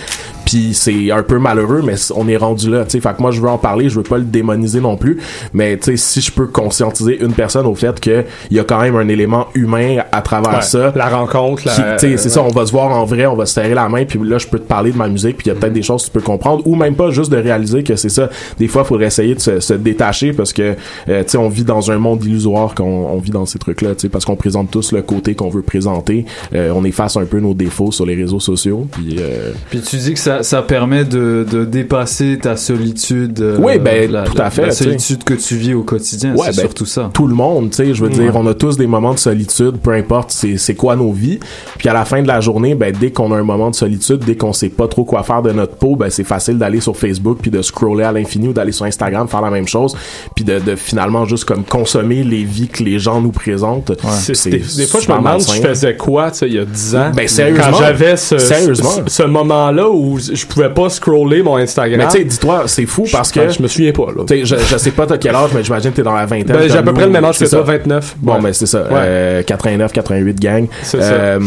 Puis c'est un peu malheureux, mais on est rendu là, tu sais. Fait que moi, je veux en parler, je veux pas le démoniser non plus, mais tu sais, si je peux conscientiser une personne au fait que il y a quand même un élément humain à travers Ouais, ça. La rencontre, la- Qui- tu sais, c'est ça, on va se voir en vrai, on va se serrer la main, puis là, je peux te parler de ma musique, puis il y a peut-être des choses que tu peux comprendre, ou même pas juste de réaliser que c'est ça. Des fois, il faudrait essayer de se, se détacher parce que, euh, tu sais, on vit dans un monde illusoire quand on, on vit dans ces trucs-là, tu sais, parce qu'on présente tous le côté qu'on veut présenter. Euh, on efface un peu nos défauts sur les réseaux sociaux, puis. euh, Puis tu dis que ça, ça permet de, de dépasser ta solitude. euh, Oui, ben, la, tout à fait, La solitude que tu vis au quotidien, Ouais, c'est ben, surtout ça. Tout le monde, tu sais, je veux Ouais. dire, on a tous des moments de solitude, peu importe c'est c'est quoi nos vies. Puis à la fin de la journée, ben dès qu'on a un moment de solitude, dès qu'on sait pas trop quoi faire de notre peau, ben c'est facile d'aller sur Facebook puis de scroller à l'infini ou d'aller sur Instagram faire la même chose, puis de, de finalement juste comme consommer les vies que les gens nous présentent. C'est- des, des fois, je me demande si je faisais quoi, tu sais, il y a 10 ans. Ben, sérieusement. Quand j'avais ce, ce moment-là où je pouvais pas scroller mon Instagram. Mais tu sais, dis-toi, c'est fou parce que. Je me souviens pas, là. Tu sais, je, je sais pas t'as quel âge, mais j'imagine que t'es dans la vingtaine. Ben, j'ai à peu près le même âge c'est que toi, ça. 29. Bon, Ouais. ben c'est ça. Ouais. Euh, 89, 88 gang. C'est ça. Euh,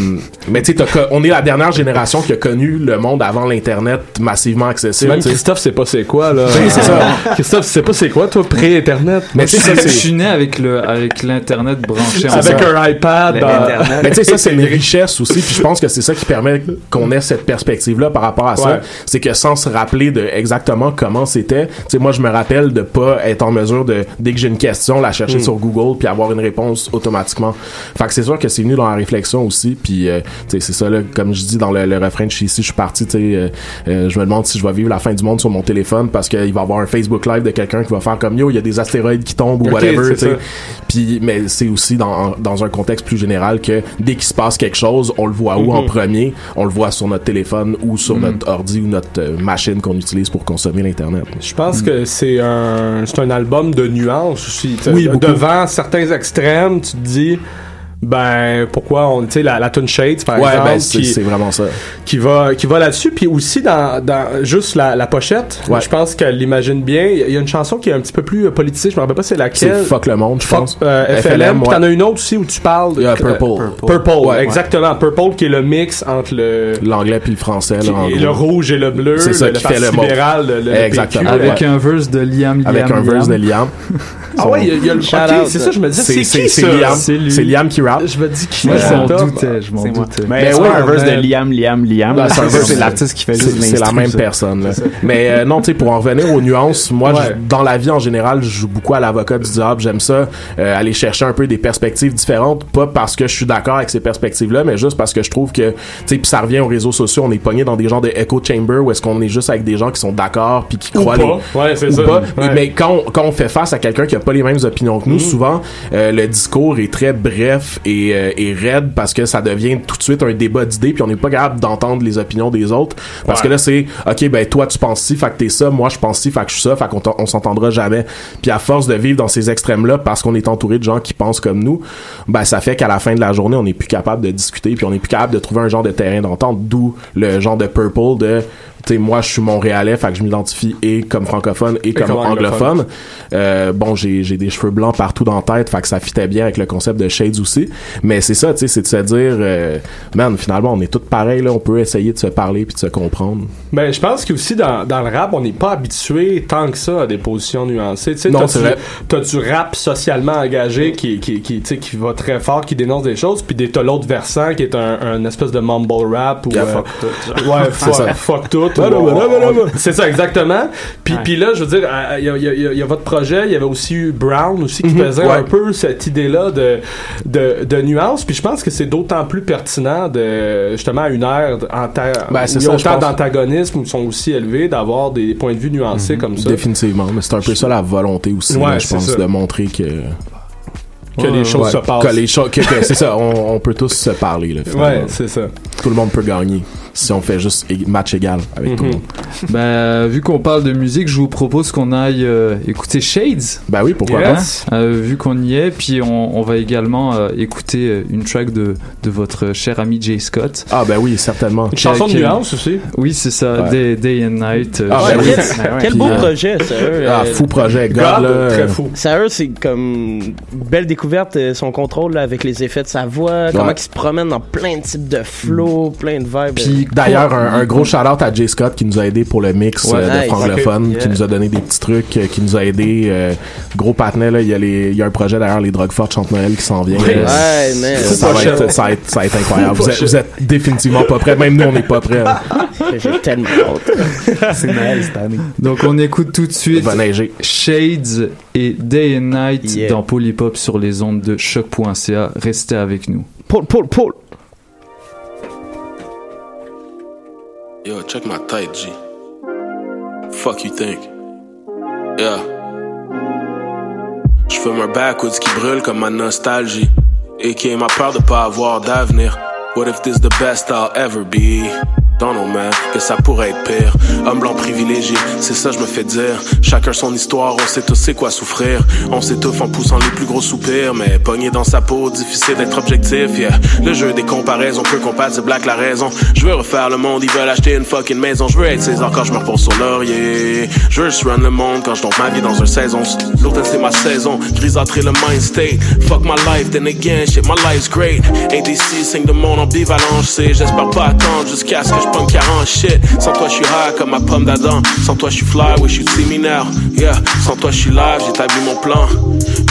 mais tu sais, on est la dernière génération qui a connu le monde avant l'internet massivement accessible. Même tu sais. Christophe sait pas c'est quoi, là. Oui, c'est ça. <laughs> Christophe, c'est pas c'est quoi, toi, pré-internet? Mais tu sais, je suis né avec le avec l'internet branché en Avec un iPad. Mais tu sais, ça, c'est une <laughs> richesse aussi. Puis je pense que c'est ça qui permet qu'on ait cette perspective-là par rapport à ça. Ouais. C'est que sans se rappeler de exactement comment c'était, tu sais, moi, je me rappelle de pas être en mesure de, dès que j'ai une question, la chercher Mm. sur Google puis avoir une réponse automatiquement. Fait que c'est sûr que c'est venu dans la réflexion aussi. Puis, euh, tu sais, c'est ça, là, comme je dis dans le, le refrain de je suis ici, je suis parti, tu sais, euh, euh, je me demande si je vais vivre la fin du monde sur mon téléphone parce qu'il va y avoir un Facebook Live de quelqu'un qui va faire comme yo, il y a des astéroïdes qui tombent ou whatever, tu sais. Puis, mais c'est aussi dans, dans un contexte plus général que dès qu'il se passe quelque chose, on le voit où en Mhm. premier? On le voit sur notre téléphone ou sur Mhm. notre ordi ou notre euh, machine qu'on utilise pour consommer l'Internet. Je pense que c'est un, c'est un album de nuances aussi. Oui, beaucoup. Devant certains extrêmes, tu te dis, ben, pourquoi on, tu sais, la, la tune Shades, par Ouais, exemple, ben, c'est- qui, c'est vraiment ça. qui va, qui va là-dessus. Puis aussi, dans, dans juste la, la pochette, Ouais. je pense qu'elle l'imagine bien. Il y a- une chanson qui est un petit peu plus euh, politisée, je me rappelle pas c'est laquelle. C'est Fuck le monde, je Fuck, pense. euh, FLM. FLM, Puis ouais. t'en as une autre aussi où tu parles Yeah, Purple. Euh, Purple, Ouais, exactement. Purple qui est le mix entre le L'anglais puis le français. qui- Là, en et gros. le rouge et le bleu, C'est ça le, qui le fait le Parti mot. libéral, le, le Exactement. PQ, Avec ouais. un verse de Liam Liam Avec un verse de Liam. Ah ouais, il y a, il y a le c'est ça, je me disais, c'est, qui c'est ça? Liam. C'est Liam qui rappe. Je me dis qui Moi, je m'en doutais, je m'en doutais. Mais Mais c'est un verse de Liam, Liam, Liam. Ben, là, c'est un c'est verse- c'est l'artiste qui fait C'est juste c'est la même personne. là. Mais euh, non, tu sais, pour en revenir aux nuances, moi, dans la vie en général, je joue beaucoup à l'avocat du diable. J'aime ça, euh, aller chercher un peu des perspectives différentes, pas parce que je suis d'accord avec ces perspectives-là, mais juste parce que je trouve que, tu sais, puis ça revient aux réseaux sociaux, on est pogné dans des genres de echo chamber où est-ce qu'on est juste avec des gens qui sont d'accord puis qui Ou croient pas. les Ouais, c'est ou ça. pas. Ouais. Mais quand on, quand on fait face à quelqu'un qui a pas les mêmes opinions que nous, Mhm. souvent euh, le discours est très bref et, euh, et raide parce que ça devient tout de suite un débat d'idées puis on n'est pas capable d'entendre les opinions des autres parce Ouais. que là c'est ok ben toi tu penses ci fait que t'es ça moi je pense ci fait que je suis ça fait qu'on on s'entendra jamais puis à force de vivre dans ces extrêmes là parce qu'on est entouré de gens qui pensent comme nous ben ça fait qu'à la fin de la journée on n'est plus capable de discuter puis on n'est plus capable de trouver un genre de terrain d'entente d'où le genre de purple de tu sais moi je suis montréalais fait que je m'identifie et comme francophone et, comme, comme anglophone. anglophone euh, bon j'ai j'ai des cheveux blancs partout dans la tête fait que ça fitait bien avec le concept de shades aussi mais c'est ça tu sais c'est de se dire euh, man finalement on est tous pareils là on peut essayer de se parler puis de se comprendre Ben, je pense qu'aussi dans, dans le rap, on n'est pas habitué tant que ça à des positions nuancées. Tu sais, Non, t'as vrai. T'as du rap socialement engagé qui, qui, qui, tu sais, qui va très fort, qui dénonce des choses, puis des- t'as l'autre versant qui est un, un espèce de mumble rap ou a euh, fuck tout, ouais, <laughs> fuck tout. Ou. C'est ça exactement. Puis puis là, je veux dire, il y, y y a- votre projet, il y avait aussi eu Brown aussi qui faisait Mhm. Ouais. un peu cette idée-là de, de, de nuance. Puis je pense que c'est d'autant plus pertinent de justement à une ère en terre Ben, où il y a autant d'antagonismes où ils sont aussi élevés d'avoir des points de vue nuancés comme ça. définitivement mais c'est un peu ça la volonté aussi Ouais, là, je pense ça. de montrer que Que les choses se passent. que les choses que, que- c'est ça on, on peut tous se parler là. Ouais, c'est ça. tout le monde peut gagner si on fait juste ég- match égal avec tout le Mhm. monde Ben, euh, vu qu'on parle de musique, je vous propose qu'on aille euh, écouter Shades. Ben oui, pourquoi Yes. Euh, vu qu'on y est, puis on, on va également euh, écouter une track de, de votre cher ami Jay Scott. ah ben oui certainement Une chanson de nuance aussi. Oui, c'est ça, Ouais. day, Day and Night. euh, Ah, Ouais, ben quel, Ouais, quel puis, beau projet, sérieux. ah fou projet God, God, là, très fou. Sérieux, c'est comme belle découverte, euh, son contrôle là, avec les effets de sa voix, comment il se promène dans plein de types de flow, plein de vibes. Puis d'ailleurs, un, un gros shout-out à Jay Scott qui nous a aidé pour le mix Ouais, euh, de nice. francophone, qui Yeah. nous a donné des petits trucs, euh, qui nous a aidé. euh, gros patinet, là, il y, a les- il y a un projet d'ailleurs, les drogues fortes chante Noël qui s'en vient. Ouais, Euh, ça, ça va être, ça, va être, ça va être incroyable. Vous êtes, vous êtes définitivement pas prêts. Même nous, on n'est pas prêts. <laughs> J'ai tellement hâte. C'est Noël cette année. Donc on écoute tout de suite. Shades et Day and Night Yeah. dans Polypop sur les ondes de choc.ca. Restez avec nous. Paul, Paul, Paul. Yo, check my tight, G. Fuck you think? Yeah. J'fume un backwoods qui brûle comme ma nostalgie. Et qui est ma peur de pas avoir d'avenir. What if this the best I'll ever be? Know, man, que ça pourrait être pire. Homme blanc privilégié, c'est ça je me fais dire. Chacun son histoire, on sait tous c'est quoi souffrir. On s'étouffe en poussant les plus gros soupirs, mais pogné dans sa peau, difficile d'être objectif. Yeah. Le jeu des comparaisons peut combattre, c'est black la raison. Je veux refaire le monde, ils veulent acheter une fucking maison. Je veux être César quand je me repose sur laurier. Je veux juste run le monde quand je tombe ma vie dans un saison. L'automne c'est ma saison, grisâtré le mind state. Fuck my life, then again, shit, my life's great. Six signes de mon ambivalent, j'sais. J'espère pas attendre jusqu'à ce que je pogne 40 shit. Sans toi, je suis high comme ma pomme d'Adam. Sans toi, je suis fly, wish you see me now. Yeah, sans toi, je suis live, j'établis mon plan.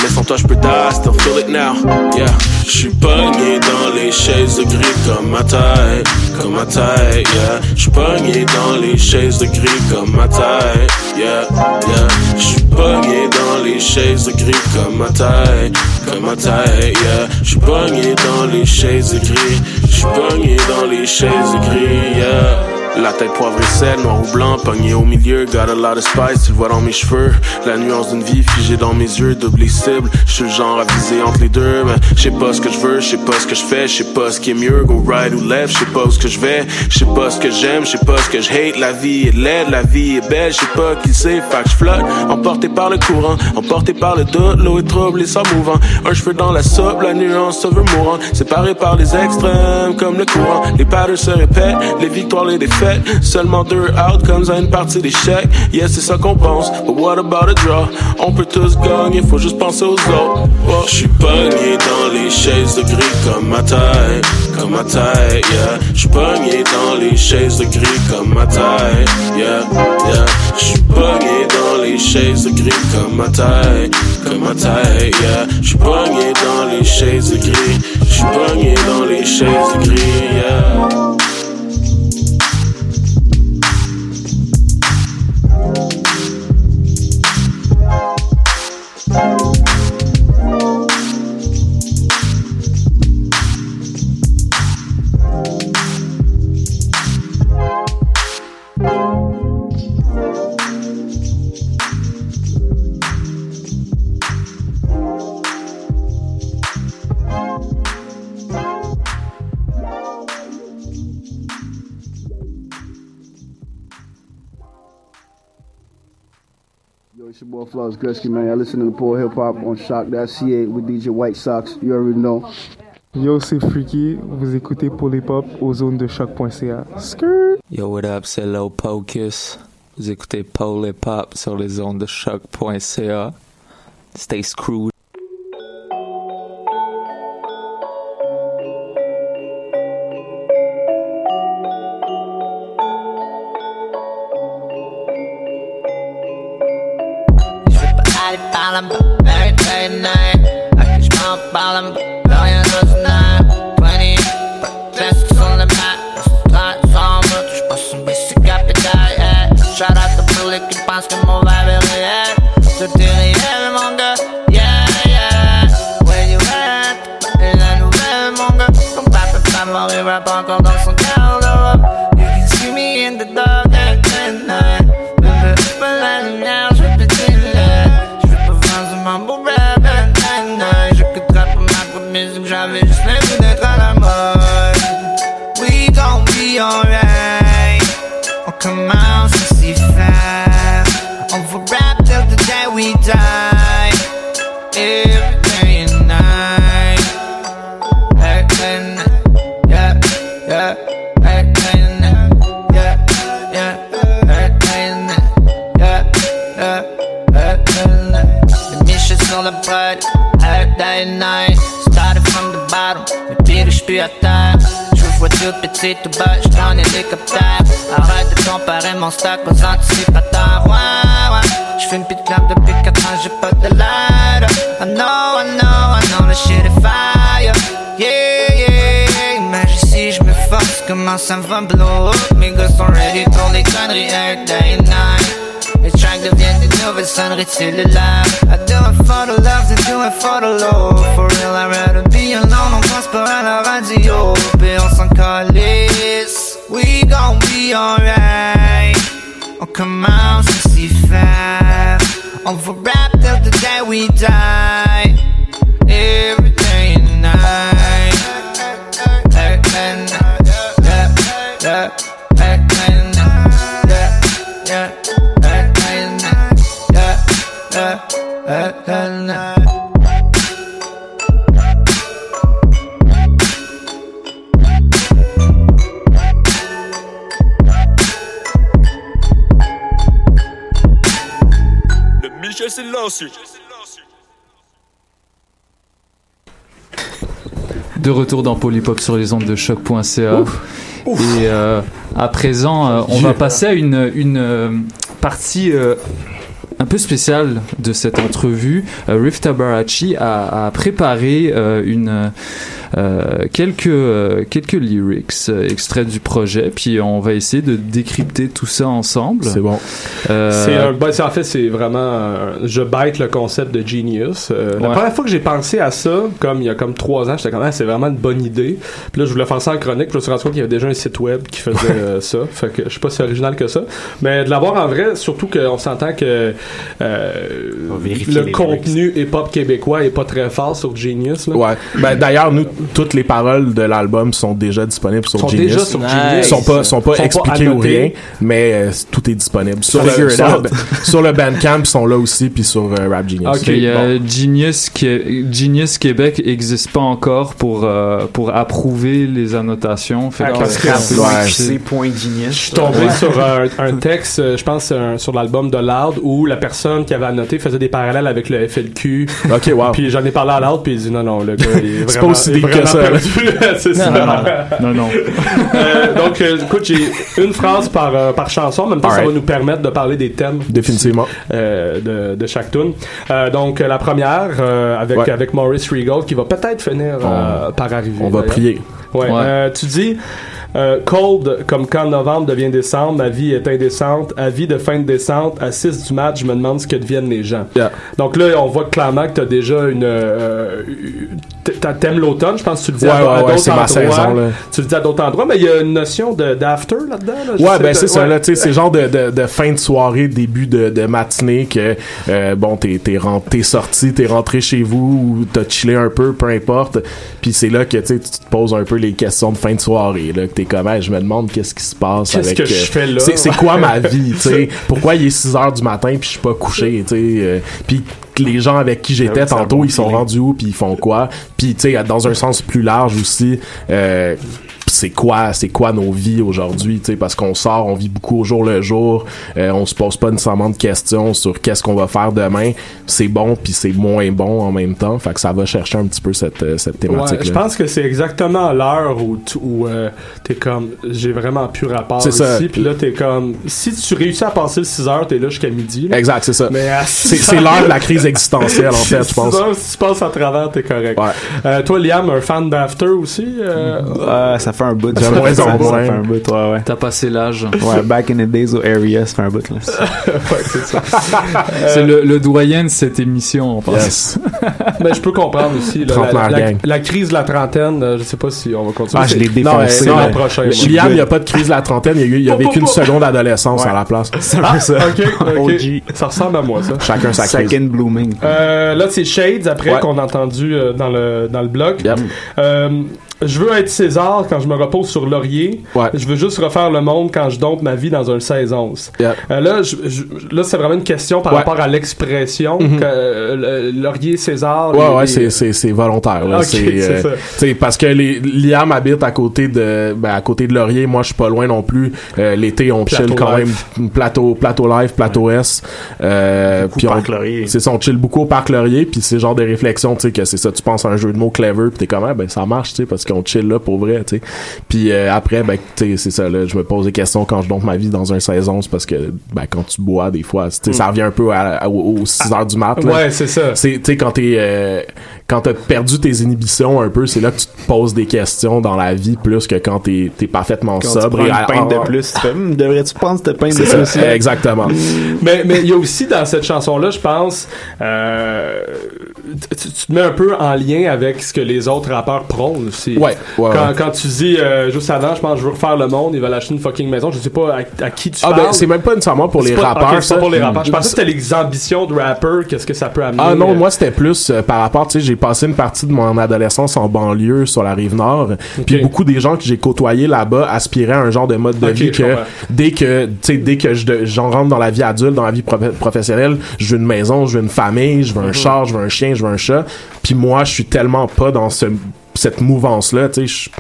Mais sans toi, je peux die, still feel it now. Yeah, je suis pogné dans les chaises de gris comme ma taille, comme ma taille. Yeah, je suis pogné dans les chaises de gris comme ma taille. Yeah, yeah, je suis pogné dans les chaises de gris comme ma taille, comme ma taille. Yeah, je suis pogné dans les chaises de gris. Je suis pogné dans les chaises de gris. Yeah. La tête poivre et sel, noir ou blanc, pogné au milieu, got a lot of spice, tu vois dans mes cheveux. La nuance d'une vie figée dans mes yeux, double cible. Je suis le genre à viser entre les deux, mais je sais pas ce que je veux, je sais pas ce que je fais, je sais pas ce qui est mieux, go right ou left, je sais pas où ce que je vais, je sais pas ce que j'aime, je sais pas ce que je hate. La vie est laide, la vie est belle, je sais pas qui c'est, que je emporté par le courant, emporté par le doute, l'eau est trouble et ça mouvant. Un cheveu dans la soupe, la nuance se veut mourant, séparé par les extrêmes comme le courant. Les patterns se répètent, les victoires, les défaites. Seulement deux outcomes à une partie d'échec. Yes, c'est ça qu'on pense. But what about a draw? On peut tous gagner, faut juste penser aux autres. Oh, Je suis pogné dans les chaises de gris comme ma taille, comme ma taille, yeah. Je suis pogné dans les chaises de gris comme ma taille, yeah, yeah. Je suis pogné dans les chaises de gris comme ma taille, comme ma taille, yeah. Je suis pogné dans les chaises de gris, je suis pogné dans les chaises de gris, yeah. Bye. It's your Gretzky, man. I listen to the poor hip hop on Shock.ca with DJ White Sox. You already know. Yo, c'est Freaky. Vous écoutez Polypop aux zones de choc.ca. Skirt! Yo, what up, c'est Low Pocus. Vous écoutez Polypop sur les ondes de choc.ca. Stay screwed. Allez, parle every day and night. I can smell ballin', à terre. Je vois tout petit, tout bas, je en hélicoptère. Arrête de comparer mon stock aux anticipateurs. Ouais, ouais. Je fume plus de clope depuis 4 ans, j'ai pas de lighter. I know, I know, I know, the shit est fire. Yeah, yeah. Imagine si je me force, comment ça va blow up? Mes gars sont ready pour les conneries every day and night. Les tracks deviennent des nouvelles sonneries cellulaires. I do it for the love, I do it for the love. For real, I'd rather be alone, on passe pas à la radio. Puis on s'en calisse. We gon' be alright. Oh, on commence à s'y faire. On va rap till the day we die. De retour dans Polypop sur les ondes de choc.ca. Et euh, à présent, euh, on va passer à une, une euh, partie euh, un peu spéciale de cette entrevue. Euh, Riff Tabarachi a, a préparé euh, une, euh, quelques, euh, quelques lyrics euh, extraits du projet, puis on va essayer de décrypter tout ça ensemble. C'est bon. Euh, C'est un- ben, c'est- en fait, c'est vraiment. je bête le concept de Genius. Euh, La Ouais. première fois que j'ai pensé à ça, comme il y a comme trois ans, j'étais comme, ah, c'est vraiment une bonne idée. Puis là, je voulais faire ça en chronique, puis je me suis rendu compte qu'il y avait déjà un site web qui faisait <laughs> euh, ça. Fait que je suis pas si original que ça. Mais de l'avoir en vrai, surtout qu'on s'entend que euh, le contenu hip-hop québécois est pas très fort sur Genius. Là. Ouais. Ben, d'ailleurs, nous, toutes les paroles de l'album sont déjà disponibles sur Sont Genius. déjà sur Genius. Sont pas, sont pas Sont pas expliqués ou rien, mais euh, tout est disponible. Sur, le, sur, le, sur le Bandcamp, ils sont là aussi, puis sur euh, Rap Genius. Il y a Genius, qui Genius Québec n'existe pas encore pour, euh, pour approuver les annotations. Fait Ah, que- parce que- c'est- Ouais. c'est- Je suis tombé Ouais. sur un, un texte, je pense, un- sur l'album de Loud où la personne qui avait annoté faisait des parallèles avec le FLQ. <laughs> Ok, wow. Puis j'en ai parlé à Loud, puis il dit non, non, le gars, il est <laughs> C'est vraiment. pas aussi deep que ça. <laughs> C'est. Non, non, non. Euh, donc, euh, écoute, j'ai une phrase par, euh, par chanson. En même temps, ça va nous permettre de parler des thèmes. Définitivement. euh, de, de chaque tune. Euh, donc, la première, euh, avec, Ouais. avec Maurice Regal, qui va peut-être finir euh, par arriver. on va prier. Ouais. Ouais. Euh, tu dis euh, cold comme quand novembre devient décembre, ma vie est indécente. Avis de fin de descente, à 6 du match, je me demande ce que deviennent les gens. Donc là, on voit clairement que tu as déjà une. euh, t'a- t'aimes l'automne, je pense que tu le dis Ouais, à, ouais, d'autres endroits. saison, là. Tu le dis à d'autres endroits, mais il y a une notion d'after là-dedans. là, Ouais, ben c'est ça, ouais. là, tu sais, c'est genre de, de, de fin de soirée, début de, de matinée que, euh, bon, t'es, sorti, t'es rentré chez vous ou t'as chillé un peu, peu importe. Puis c'est là que, tu te poses un peu les questions de fin de soirée, là, que t'es comme, Hey, je me demande qu'est-ce qui se passe Qu'est-ce avec... que je euh, fais là? C'est, c'est quoi ma <laughs> vie, tu sais? Pourquoi il est 6 heures du matin puis je suis pas couché, tu sais? euh, puis que les gens avec qui j'étais un tantôt, bon ils sont rendus où puis ils font quoi? Puis, tu sais, dans un sens plus large aussi, euh, c'est quoi c'est quoi nos vies aujourd'hui tu sais parce qu'on sort on vit beaucoup au jour le jour euh, on se pose pas nécessairement de questions sur qu'est-ce qu'on va faire demain. C'est bon puis c'est moins bon en même temps. Fait que ça va chercher un petit peu cette euh, cette thématique Ouais, je pense que c'est exactement l'heure où, tu- où euh, t'es comme j'ai vraiment plus rapport C'est ici ça. puis là t'es comme si tu réussis à passer le 6 heures t'es là jusqu'à midi là. exact c'est ça. Mais à c'est 6 c'est l'heure de la crise existentielle en <laughs> fait je 6 pense. heures, si tu passes à travers t'es correct. Euh, toi Liam un fan d'After aussi euh, Ouais, ça fait un bout. Ça fait ça, moins ça, en moins. fait un bout, ouais, ouais. T'as passé l'âge. Ouais, back in the days au area, ça fait un bout, là. <laughs> ouais, c'est ça. C'est le, le doyen de cette émission, on pense. <laughs> Ben, je peux comprendre aussi là, la, crise de la trentaine euh, je sais pas si on va continuer Ah, je l'ai non, défoncé. l'an prochain Le- moi. Liam, il n'y a pas de crise de la trentaine, il a, eu- il a Pou, vécu une seconde adolescence Ouais. à la place. <laughs> C'est un Ah, ça. ok. Ça ressemble à moi, ça. Chacun sa crise. Second blooming. Euh, là, c'est Shades après qu'on a entendu euh, dans le dans le blog. Je veux être César quand je me repose sur laurier. Ouais. Je veux juste refaire le monde quand je dompte ma vie dans un 16-11. Yep. Euh, là, je, je- là, c'est vraiment une question par Ouais. rapport à l'expression que euh, le- laurier César. Ouais, les- ouais, les- c'est, c'est, c'est volontaire. Là. Ok, c'est, c'est euh, ça. parce que les, Liam habite à côté de, ben, à côté de Laurier. Moi, je suis pas loin non plus. Euh, l'été, on Plateau chill quand live. même. Plateau, plateau live, plateau S. Euh, puis on, Parc Laurier. c'est ça, on chill beaucoup au parc Laurier. Puis c'est genre des réflexions, tu sais, que c'est ça. Tu penses à un jeu de mots clever, puis t'es comme, ah, ben ça marche, tu sais, parce qu'on chill là pour vrai, tu sais. Puis euh, après, ben, tu sais, c'est ça. Là, je me pose des questions quand je dompe ma vie dans un saison, c'est parce que, ben, quand tu bois, des fois, tu sais, ça revient un peu à, à- aux 6 heures du mat. là. Ouais, c'est ça. C'est, tu sais, quand t'es, euh, quand t'as perdu tes inhibitions un peu, c'est là que tu te poses des questions dans la vie plus que quand t'es, t'es parfaitement Quand sobre. tu prends et une à- pinte de plus, tu fais, Hum, devrais-tu prendre cette pinte de C'est plus? là? exactement. mais mais il y a aussi dans cette chanson là je pense euh, tu, tu te mets un peu en lien avec ce que les autres rappeurs prônent aussi Ouais, ouais, quand, ouais. quand tu dis euh, juste avant je pense je veux refaire le monde ils veulent acheter une fucking maison je sais pas à, à qui tu Ah, parles ben, c'est même pas nécessairement pour les pas- rappeurs. ça. pas pour les rappeurs je Mm. pensais que c'était les ambitions de rappeur qu'est-ce que ça peut amener Ah non, euh, moi c'était plus euh, par rapport, tu sais, j'ai passé une partie de mon adolescence en banlieue sur la rive nord, puis beaucoup des gens que j'ai côtoyés là-bas aspiraient à un genre de mode de vie que dès que, tu sais, dès que j'en rentre dans la vie adulte, dans la vie prof- professionnelle, je veux une maison, je veux une famille, je veux un Mhm. char, je veux un chien, je veux un chat, puis moi je suis tellement pas dans ce cette mouvance là, tu sais,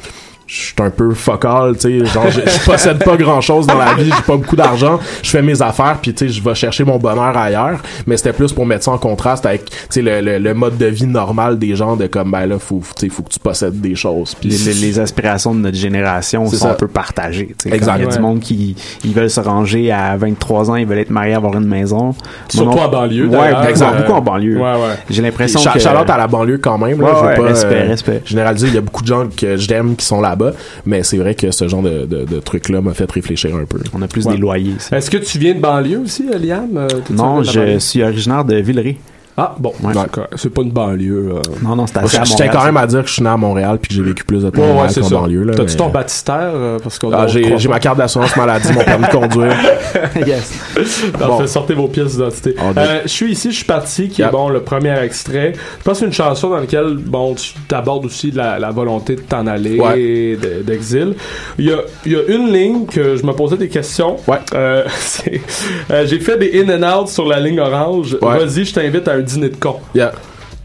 je suis un peu focal, tu sais, genre je, je possède pas grand chose dans la vie, j'ai pas beaucoup d'argent, je fais mes affaires puis tu sais je vais chercher mon bonheur ailleurs, mais c'était plus pour mettre ça en contraste avec tu sais le, le, le mode de vie normal des gens de comme ben là faut tu sais faut que tu possèdes des choses puis les, les- les aspirations de notre génération C'est sont ça. un peu partagées. tu sais. Il y a Ouais. du monde qui ils veulent se ranger à 23 ans, ils veulent être mariés, avoir une maison. Surtout en banlieue, Ouais, exact, Euh, beaucoup en banlieue. ouais, ouais. J'ai l'impression que... Charlotte à la banlieue quand même là, Ouais, je veux ouais, pas respect, euh, respect. généraliser, il y a beaucoup de gens que j'aime qui sont là-bas, mais c'est vrai que ce genre de, de, de truc là m'a fait réfléchir un peu. On a plus Ouais. des loyers. est-ce que tu viens de banlieue aussi euh, Liam? Euh, Non, je suis originaire de Villeray. Ah bon Ouais. d'accord c'est pas une banlieue euh. Non, non, c'est à Je je tiens quand même à dire que je suis né à Montréal puis que j'ai vécu plus de temps à Ouais, ouais, qu'en banlieue là. T'as-tu mais- ton baptistère euh, parce qu'on Ah, j'ai ma carte d'assurance maladie, mon permis de conduire. <laughs> <laughs> yes. Parfait, sortez vos pièces d'identité. On Euh, je suis ici, je suis parti, qui est Yep. bon, le premier extrait. Je pense que c'est une chanson dans laquelle, bon, tu abordes aussi la, la volonté de t'en aller, Ouais. de- d'exil. Il y a, y a une ligne que je me posais des questions. Ouais. Euh, <laughs> euh, J'ai fait des in and out sur la ligne orange. Ouais. Vas-y, je t'invite à un dîner de con. Yeah.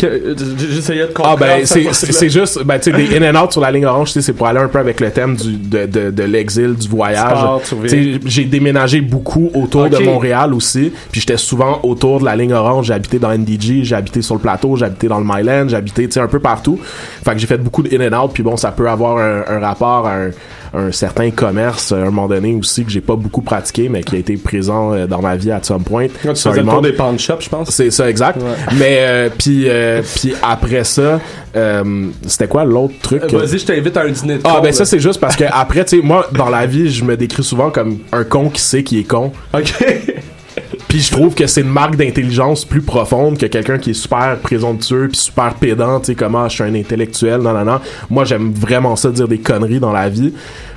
Euh, J'essayais de Ah comprendre. ben ça, c'est juste ben tu sais des in and out sur la ligne orange tu sais c'est pour aller un peu avec le thème du de de, de l'exil du voyage. J'ai déménagé beaucoup autour de. Montréal aussi puis j'étais souvent autour de la ligne orange, j'ai habité dans NDG, j'ai habité sur le plateau, j'ai habité dans le Myland, j'ai habité tu sais un peu partout. Fait que j'ai fait beaucoup de in and out puis bon ça peut avoir un, un rapport à un un certain commerce à un moment donné aussi que j'ai pas beaucoup pratiqué mais qui a été présent euh, dans ma vie à some point. Quand tu faisais le tour des pawn shops, je pense. C'est ça, exact. Ouais. Mais euh, puis euh, puis après ça, euh, c'était quoi l'autre truc Euh, Vas-y, je t'invite à un dîner de Ah con. ben là. ça c'est juste parce que après tu sais moi dans la vie je me décris souvent comme un con qui sait qui est con. Ok. Puis je trouve que c'est une marque d'intelligence plus profonde que quelqu'un qui est super présomptueux puis super pédant, tu sais, comment je suis un intellectuel, non, non, non. Moi, j'aime vraiment ça dire des conneries dans la vie.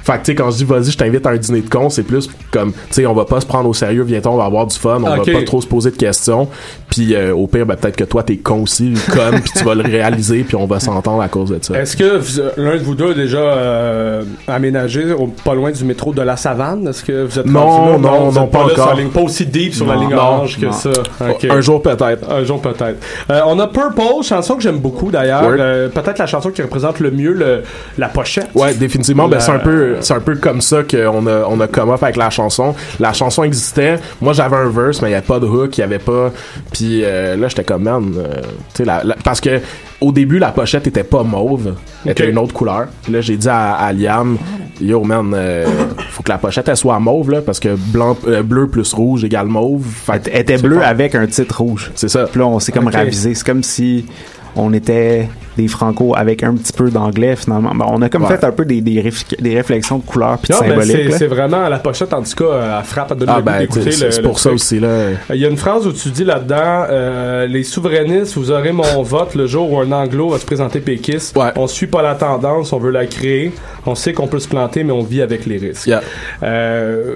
Fait que, tu sais, quand je dis vas-y, je t'invite à un dîner de con, c'est plus comme, tu sais, on va pas se prendre au sérieux, viens-on, on va avoir du fun, on va pas trop se poser de questions. Puis euh, au pire, ben, peut-être que toi, t'es con aussi, comme, <laughs> puis tu vas le réaliser, puis on va s'entendre à cause de ça. Est-ce que l'un de vous deux a déjà euh, aménagé au- pas loin du métro de la Savane? Est-ce que vous êtes Non, là? non, non, êtes pas là sur la encore. ligne- pas aussi deep sur la Non, ligne non, orange que non. ça. Un jour peut-être. Un jour peut-être. Euh, on a Purple, chanson que j'aime beaucoup d'ailleurs. Peut-être la chanson qui représente le mieux le- la pochette. Ouais, définitivement. Ben, c'est un peu, c'est un peu comme ça qu'on a, on a come up avec la chanson. La chanson existait. Moi, j'avais un verse, mais il y avait pas de hook, il y avait pas. Puis euh, là, j'étais comme man, euh, tu sais, la- la- parce que au début, la pochette était pas mauve, elle était une autre couleur. Puis là, j'ai dit à, à Liam, yo man, euh, faut que la pochette elle soit mauve là, parce que blanc, euh, bleu plus rouge égale mauve. Fait Elle était bleue avec un titre rouge. C'est ça. Puis là, on s'est comme ravisé. C'est comme si on était des franco avec un petit peu d'anglais finalement. Ben, on a comme Ouais. fait un peu des, des, réf- des réflexions de couleurs puis de symboliques. c'est, vraiment la pochette, en tout cas, euh, elle frappe à donner Ah, ben, d'écouter c'est- c'est le pour ça truc. aussi, là. Euh, Il y a une phrase où tu dis là-dedans euh, Les souverainistes, vous aurez mon <laughs> vote le jour où un anglo va se présenter péquiste. On suit pas la tendance, on veut la créer. On sait qu'on peut se planter, mais on vit avec les risques. Euh,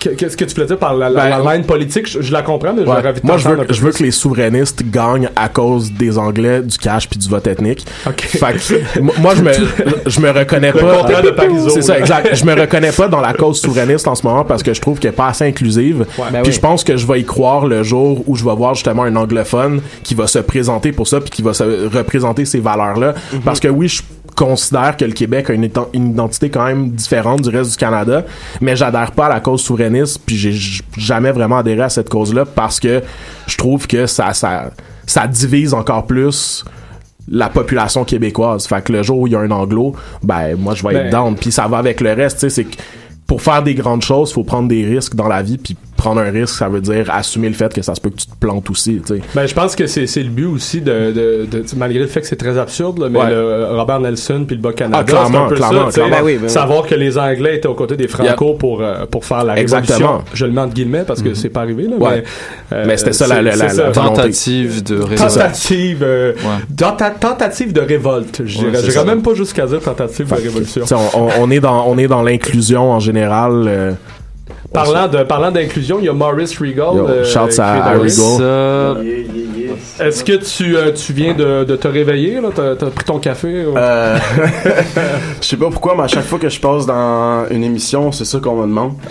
que- Qu'est-ce que tu voulais dire par la, la- Ben, la ligne politique? Je, je la comprends, mais Ouais. de Moi, je veux, je veux que les souverainistes gagnent à cause des Anglais, du cash puis du vote ethnique. Fait que, moi- je me, <laughs> je me reconnais Le pas. contraire de Parizeau, C'est ça, exact. Je me <laughs> reconnais pas dans la cause souverainiste en ce moment parce que je trouve qu'elle est pas assez inclusive. ben puis oui. je pense que je vais y croire le jour où je vais voir justement un anglophone qui va se présenter pour ça puis qui va se représenter ces valeurs-là. Mhm. Parce que oui, je considère que le Québec a une, identité quand même différente du reste du Canada, mais j'adhère pas à la cause souverainiste, puis j'ai jamais vraiment adhéré à cette cause-là parce que je trouve que ça, ça, ça divise encore plus la population québécoise. Fait que le jour où il y a un anglo, ben moi je vais Ben- être down. Puis ça va avec le reste, tu sais, c'est que pour faire des grandes choses, faut prendre des risques dans la vie, puis prendre un risque, ça veut dire assumer le fait que ça se peut que tu te plantes aussi, tu sais. Ben, je pense que c'est, c'est le but aussi de, de, de- malgré le fait que c'est très absurde, là, mais Ouais. le Robert Nelson puis le Bas Canada, Ah, clairement, c'est un peu clairement, ça, clairement. Ben oui, ben oui. savoir que les Anglais étaient aux côtés des Franco pour euh, pour faire la Exactement. révolution. Je le mets entre guillemets parce que c'est pas arrivé là, Ouais. mais, euh, Mais c'était ça, la-. Tentative de révolte. Tentative, euh, tenta- tentative de révolte. Je dirais, ça. même pas jusqu'à dire tentative de révolution. On est dans on est dans l'inclusion en général. Parlant de parlant d'inclusion, il y a Maurice Regal. Yo, euh, à- Regal. Est-ce que tu, euh, tu viens de, de te réveiller là? T'as t'as pris ton café ou- Euh, <laughs> je sais pas pourquoi, mais à chaque fois que je passe dans une émission, c'est ça qu'on me demande. <laughs>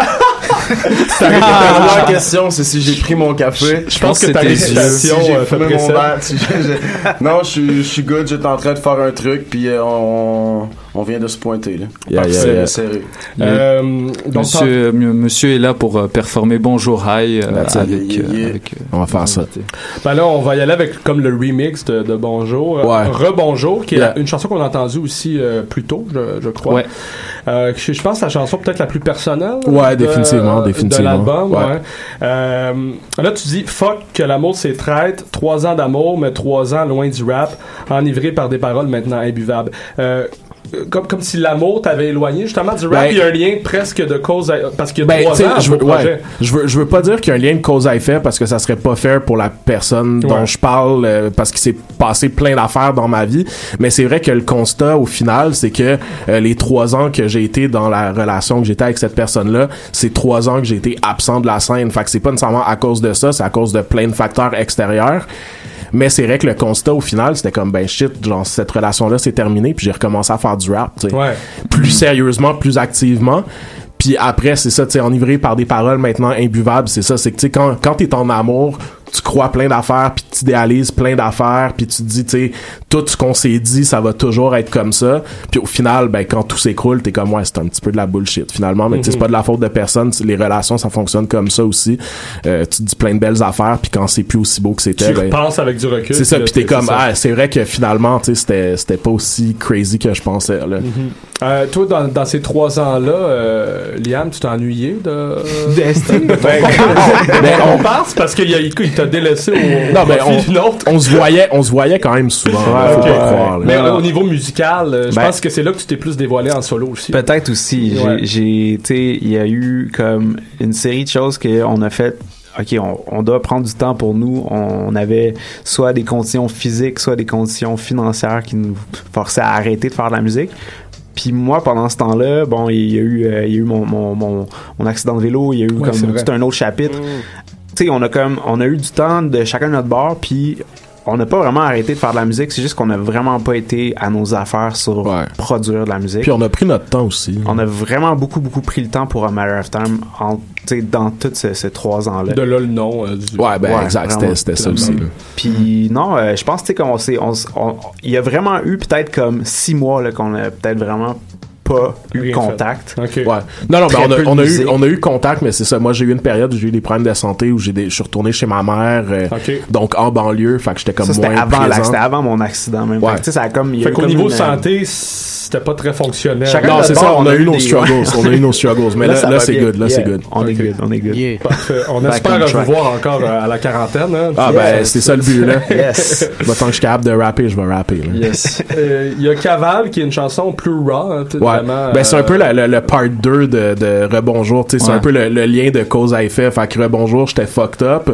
La première question, c'est si j'ai pris mon café. Je pense que ta récitation, Si j'ai euh, fait fumé mon verre, si <laughs> Non, je suis- je suis good, j'étais en train de faire un truc, puis on, on vient de se pointer. Là. Yeah, yeah, Serré, yeah. serré. Euh, donc, Monsieur, est là pour euh, performer Bonjour High euh, avec, avec, On va faire ça. Ben là, on va y aller avec comme le remix de, de Bonjour. Ouais. Rebonjour, qui est Yeah. une chanson qu'on a entendue aussi euh, plus tôt, je, je crois. Ouais. Euh, je, je pense que la chanson peut-être la plus personnelle. Ouais, de- définitivement, définitivement. De l'album, Ouais. ouais. Euh, là, tu dis fuck que l'amour c'est traite, trois ans d'amour, mais trois ans loin du rap, enivré par des paroles maintenant imbuvables. Comme, comme si l'amour t'avait éloigné justement du rap, Ben- il y a un lien presque de cause à, parce qu'il y a Ben, trois ans je veux, ouais, je veux, je veux pas dire qu'il y a un lien de cause à effet parce que ça serait pas fair pour la personne dont je parle euh, parce qu'il s'est passé plein d'affaires dans ma vie. Mais c'est vrai que le constat au final, c'est que euh, les trois ans que j'ai été dans la relation que j'étais avec cette personne-là, c'est trois ans que j'ai été absent de la scène. Fait que c'est pas nécessairement à cause de ça, c'est à cause de plein de facteurs extérieurs. Mais c'est vrai que le constat au final, c'était comme ben shit, genre cette relation-là c'est terminé, puis j'ai recommencé à faire du rap, tu sais. Ouais. plus sérieusement, plus activement. Puis après, c'est ça, tu sais, enivré par des paroles maintenant imbuvables, c'est ça, c'est que tu sais, quand, quand t'es en amour, tu crois plein d'affaires, puis tu idéalises plein d'affaires, puis tu te dis, tu sais, tout ce qu'on s'est dit, ça va toujours être comme ça. Puis au final, ben, quand tout s'écroule, t'es comme, ouais, c'est un petit peu de la bullshit, finalement. Mais tu sais, c'est Mhm. pas de la faute de personne. Les relations, ça fonctionne comme ça aussi. Euh, tu te dis plein de belles affaires, puis quand c'est plus aussi beau que c'était, Tu ben, repenses avec du recul. c'est ça, puis t'es comme, ah, c'est vrai que finalement, tu sais, c'était, c'était pas aussi crazy que je pensais, là. Euh, toi, dans, dans ces trois ans-là, euh, Liam, tu t'es ennuyé de... Ben, ben, on passe parce qu'il a- il t'a délaissé au <laughs> Non, autre. on se voyait, on se voyait quand même souvent. Ouais, faut ok. pas croire. là. Mais au niveau musical, euh, je Ben- pense que c'est là que tu t'es plus dévoilé en solo aussi. Peut-être aussi. J'ai- Ouais. J'ai, tu sais, il y a eu comme une série de choses qu'on a fait ok, on, on doit prendre du temps pour nous. On, avait soit des conditions physiques, soit des conditions financières qui nous forçaient à arrêter de faire de la musique. Puis moi, pendant ce temps-là, bon, il y a eu, euh, il y a eu mon, mon, mon, mon accident de vélo, il y a eu Ouais, comme tout un autre chapitre. Tu sais, on a comme, on a eu du temps de chacun de notre bord, puis on n'a pas vraiment arrêté de faire de la musique. C'est juste qu'on n'a vraiment pas été à nos affaires sur produire de la musique. Puis on a pris notre temps aussi. On a vraiment beaucoup, beaucoup pris le temps pour A Matter of Time en, tu sais, dans tous ces, ces trois ans-là. De là le nom. euh, du... Ouais, ben exact, c'était c'était ça aussi. Puis non, euh, je pense tu sais qu'on s'est, on, s- on- il y a vraiment eu peut-être comme six mois là, qu'on a peut-être vraiment pas eu Rien contact. fait. Ok. Ouais. Non, non, de on a, on, a eu, on a eu contact, mais c'est ça. Moi, j'ai eu une période où j'ai eu des problèmes de santé, où j'ai je suis retourné chez ma mère, euh, donc en banlieue, fait que j'étais comme Ça, c'était moins avant, c'était avant mon accident même. Ouais. Fait que, tu sais, ça a comme, il y a Fait qu'au niveau une, euh, santé, c'était pas très fonctionnel. Chacun Non, c'est ça, on a eu nos struggles, on a eu nos struggles, mais là, là, c'est good, là, c'est good. On est good, on est good. Parfait. On Back espère on vous voir encore euh, à la quarantaine. Hein. Ah, ben, c'est ça le but, là. <laughs> Yes. Moi, tant que je suis capable de rapper, je vais rapper, là. Euh, Il y a Caval qui est une chanson plus raw. hein, tu sais, Ouais. vraiment, ben, c'est euh, un peu le, le- le part 2 de, de Rebonjour. Tu sais, c'est un peu le, le lien de cause à effet. Fait que Rebonjour, j'étais fucked up.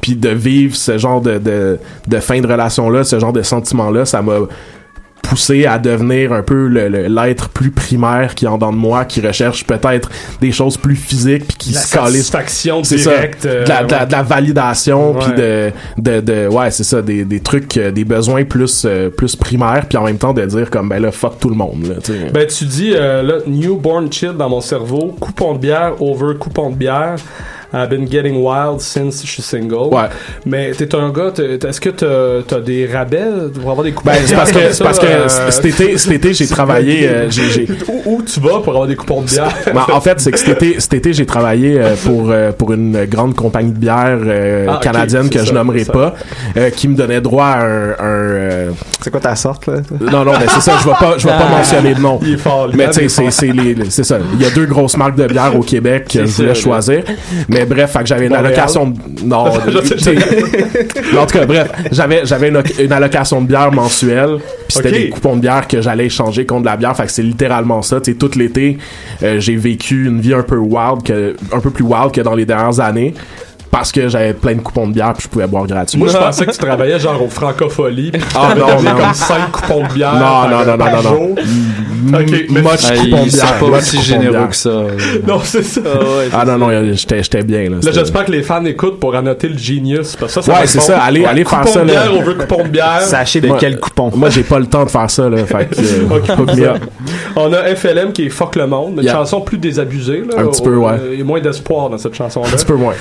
Puis de vivre ce genre de, de, de fin de relation-là, ce genre de sentiment-là, ça m'a poussé à devenir un peu le- le- l'être plus primaire qui est en dedans de moi, qui recherche peut-être des choses plus physiques puis qui La se satisfaction directe, euh, de, la, de la- de la validation puis de, de, de ouais c'est ça des, des trucs euh, des besoins plus euh, plus primaires puis en même temps de dire comme ben là fuck tout le monde là tu sais. Ben, tu dis, euh, là, newborn chill dans mon cerveau, coupon de bière over coupon de bière. I've been getting wild since je suis single. Ouais. Mais t'es un gars, t'es- est-ce que t'as t'as des rabais pour avoir des coupons Ben, de c'est bière parce que, ça, parce que euh, cet été, cet été, j'ai travaillé, <laughs> euh, j'ai, j'ai- Où, où tu vas pour avoir des coupons de bière? Ben, en fait, c'est que cet été, cet été j'ai travaillé euh, pour, euh, pour une grande compagnie de bière euh, Ah, canadienne que je ça, nommerai c'est pas, euh, qui me donnait droit à un... un, euh, C'est quoi ta sorte, là? Non, non, mais c'est ça, je vais pas, je vais pas Ah. mentionner de nom. Il est fort, Mais hein, tu sais, est c'est, fort. c'est les, les- c'est ça. Il y a deux grosses marques de bière au Québec que je voulais choisir. Mais bref, fait que j'avais une allocation de, non, <laughs> en tout cas, bref, j'avais, j'avais une, une allocation de bière mensuelle. Puis c'était des coupons de bière que j'allais échanger contre de la bière. Fait que c'est littéralement ça. Tu sais, tout l'été, euh, j'ai vécu une vie un peu wild que, un peu plus wild que dans les dernières années. Parce que j'avais plein de coupons de bière puis je pouvais boire gratuit. Moi, je pensais que tu travaillais genre au Francofolie. tu Ah, non, non. comme 5 coupons de bière Non, par, non, non, non, non, jour. non. Ok, mais- Much Ah, coupons de bière, pas much aussi coupons de généreux que ça. <laughs> Non, c'est ça. Ah non, non, j'étais, bien. Là, Là, j'espère que les fans écoutent pour annoter le genius. Parce que ça, ça Ouais, c'est ça, allez- Ouais, allez faire coupon ça, de là. bière, on veut coupon de bière. Sachez de quel coupon. Moi, j'ai pas le temps de faire ça, là. Fait que, euh. <laughs> On a FLM qui est Fuck le monde, une chanson plus désabusée. Là, Un petit peu, ouais. Il y a moins d'espoir dans cette chanson-là. Un petit peu moins.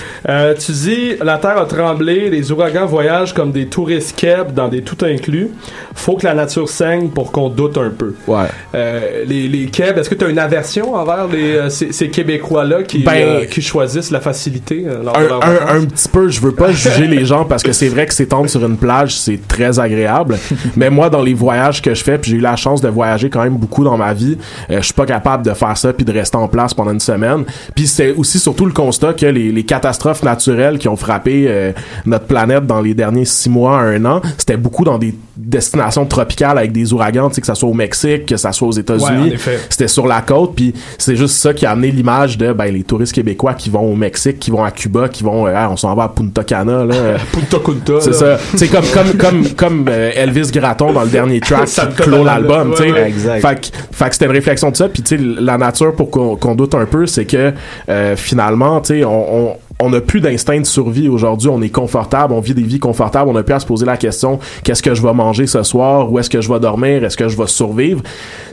Euh, tu dis, la terre a tremblé, les ouragans voyagent comme des touristes keb dans des tout inclus. Faut que la nature saigne pour qu'on doute un peu. Ouais. Euh, les, les keb, est-ce que tu as une aversion envers les, euh, ces, ces Québécois-là qui, Ben, euh, qui choisissent la facilité euh, lors de un, un, petit peu, je veux pas <laughs> juger les gens parce que c'est vrai que s'étendre sur une plage, c'est très agréable. mais moi, dans les voyages que je fais, puis j'ai eu la chance de voyager quand même beaucoup dans ma vie, euh, je suis pas capable de faire ça puis de rester en place pendant une semaine. Puis c'est aussi surtout le constat que les, les catastrophes naturelles qui ont frappé euh, notre planète dans les derniers six mois à un an, c'était beaucoup dans des destinations tropicales avec des ouragans, tu sais, que ça soit au Mexique, que ça soit aux Ouais, États-Unis. en effet. c'était sur la côte puis c'est juste ça qui a amené l'image de ben les touristes québécois qui vont au Mexique qui vont à Cuba qui vont euh, Ah, on s'en va à Punta Cana là <laughs> Punta Kunta. c'est ça c'est comme comme comme comme euh, Elvis Gratton dans le dernier track <laughs> Ça qui clôt l'album la- tu sais ouais, ouais. Fait que fait que c'était une réflexion de ça puis tu sais la nature pour qu'on qu'on doute un peu c'est que euh, finalement tu sais on, on on n'a plus d'instinct de survie aujourd'hui, on est confortable, on vit des vies confortables, on n'a plus à se poser la question qu'est-ce que je vais manger? Ce soir, où est-ce que je vais dormir, est-ce que je vais survivre,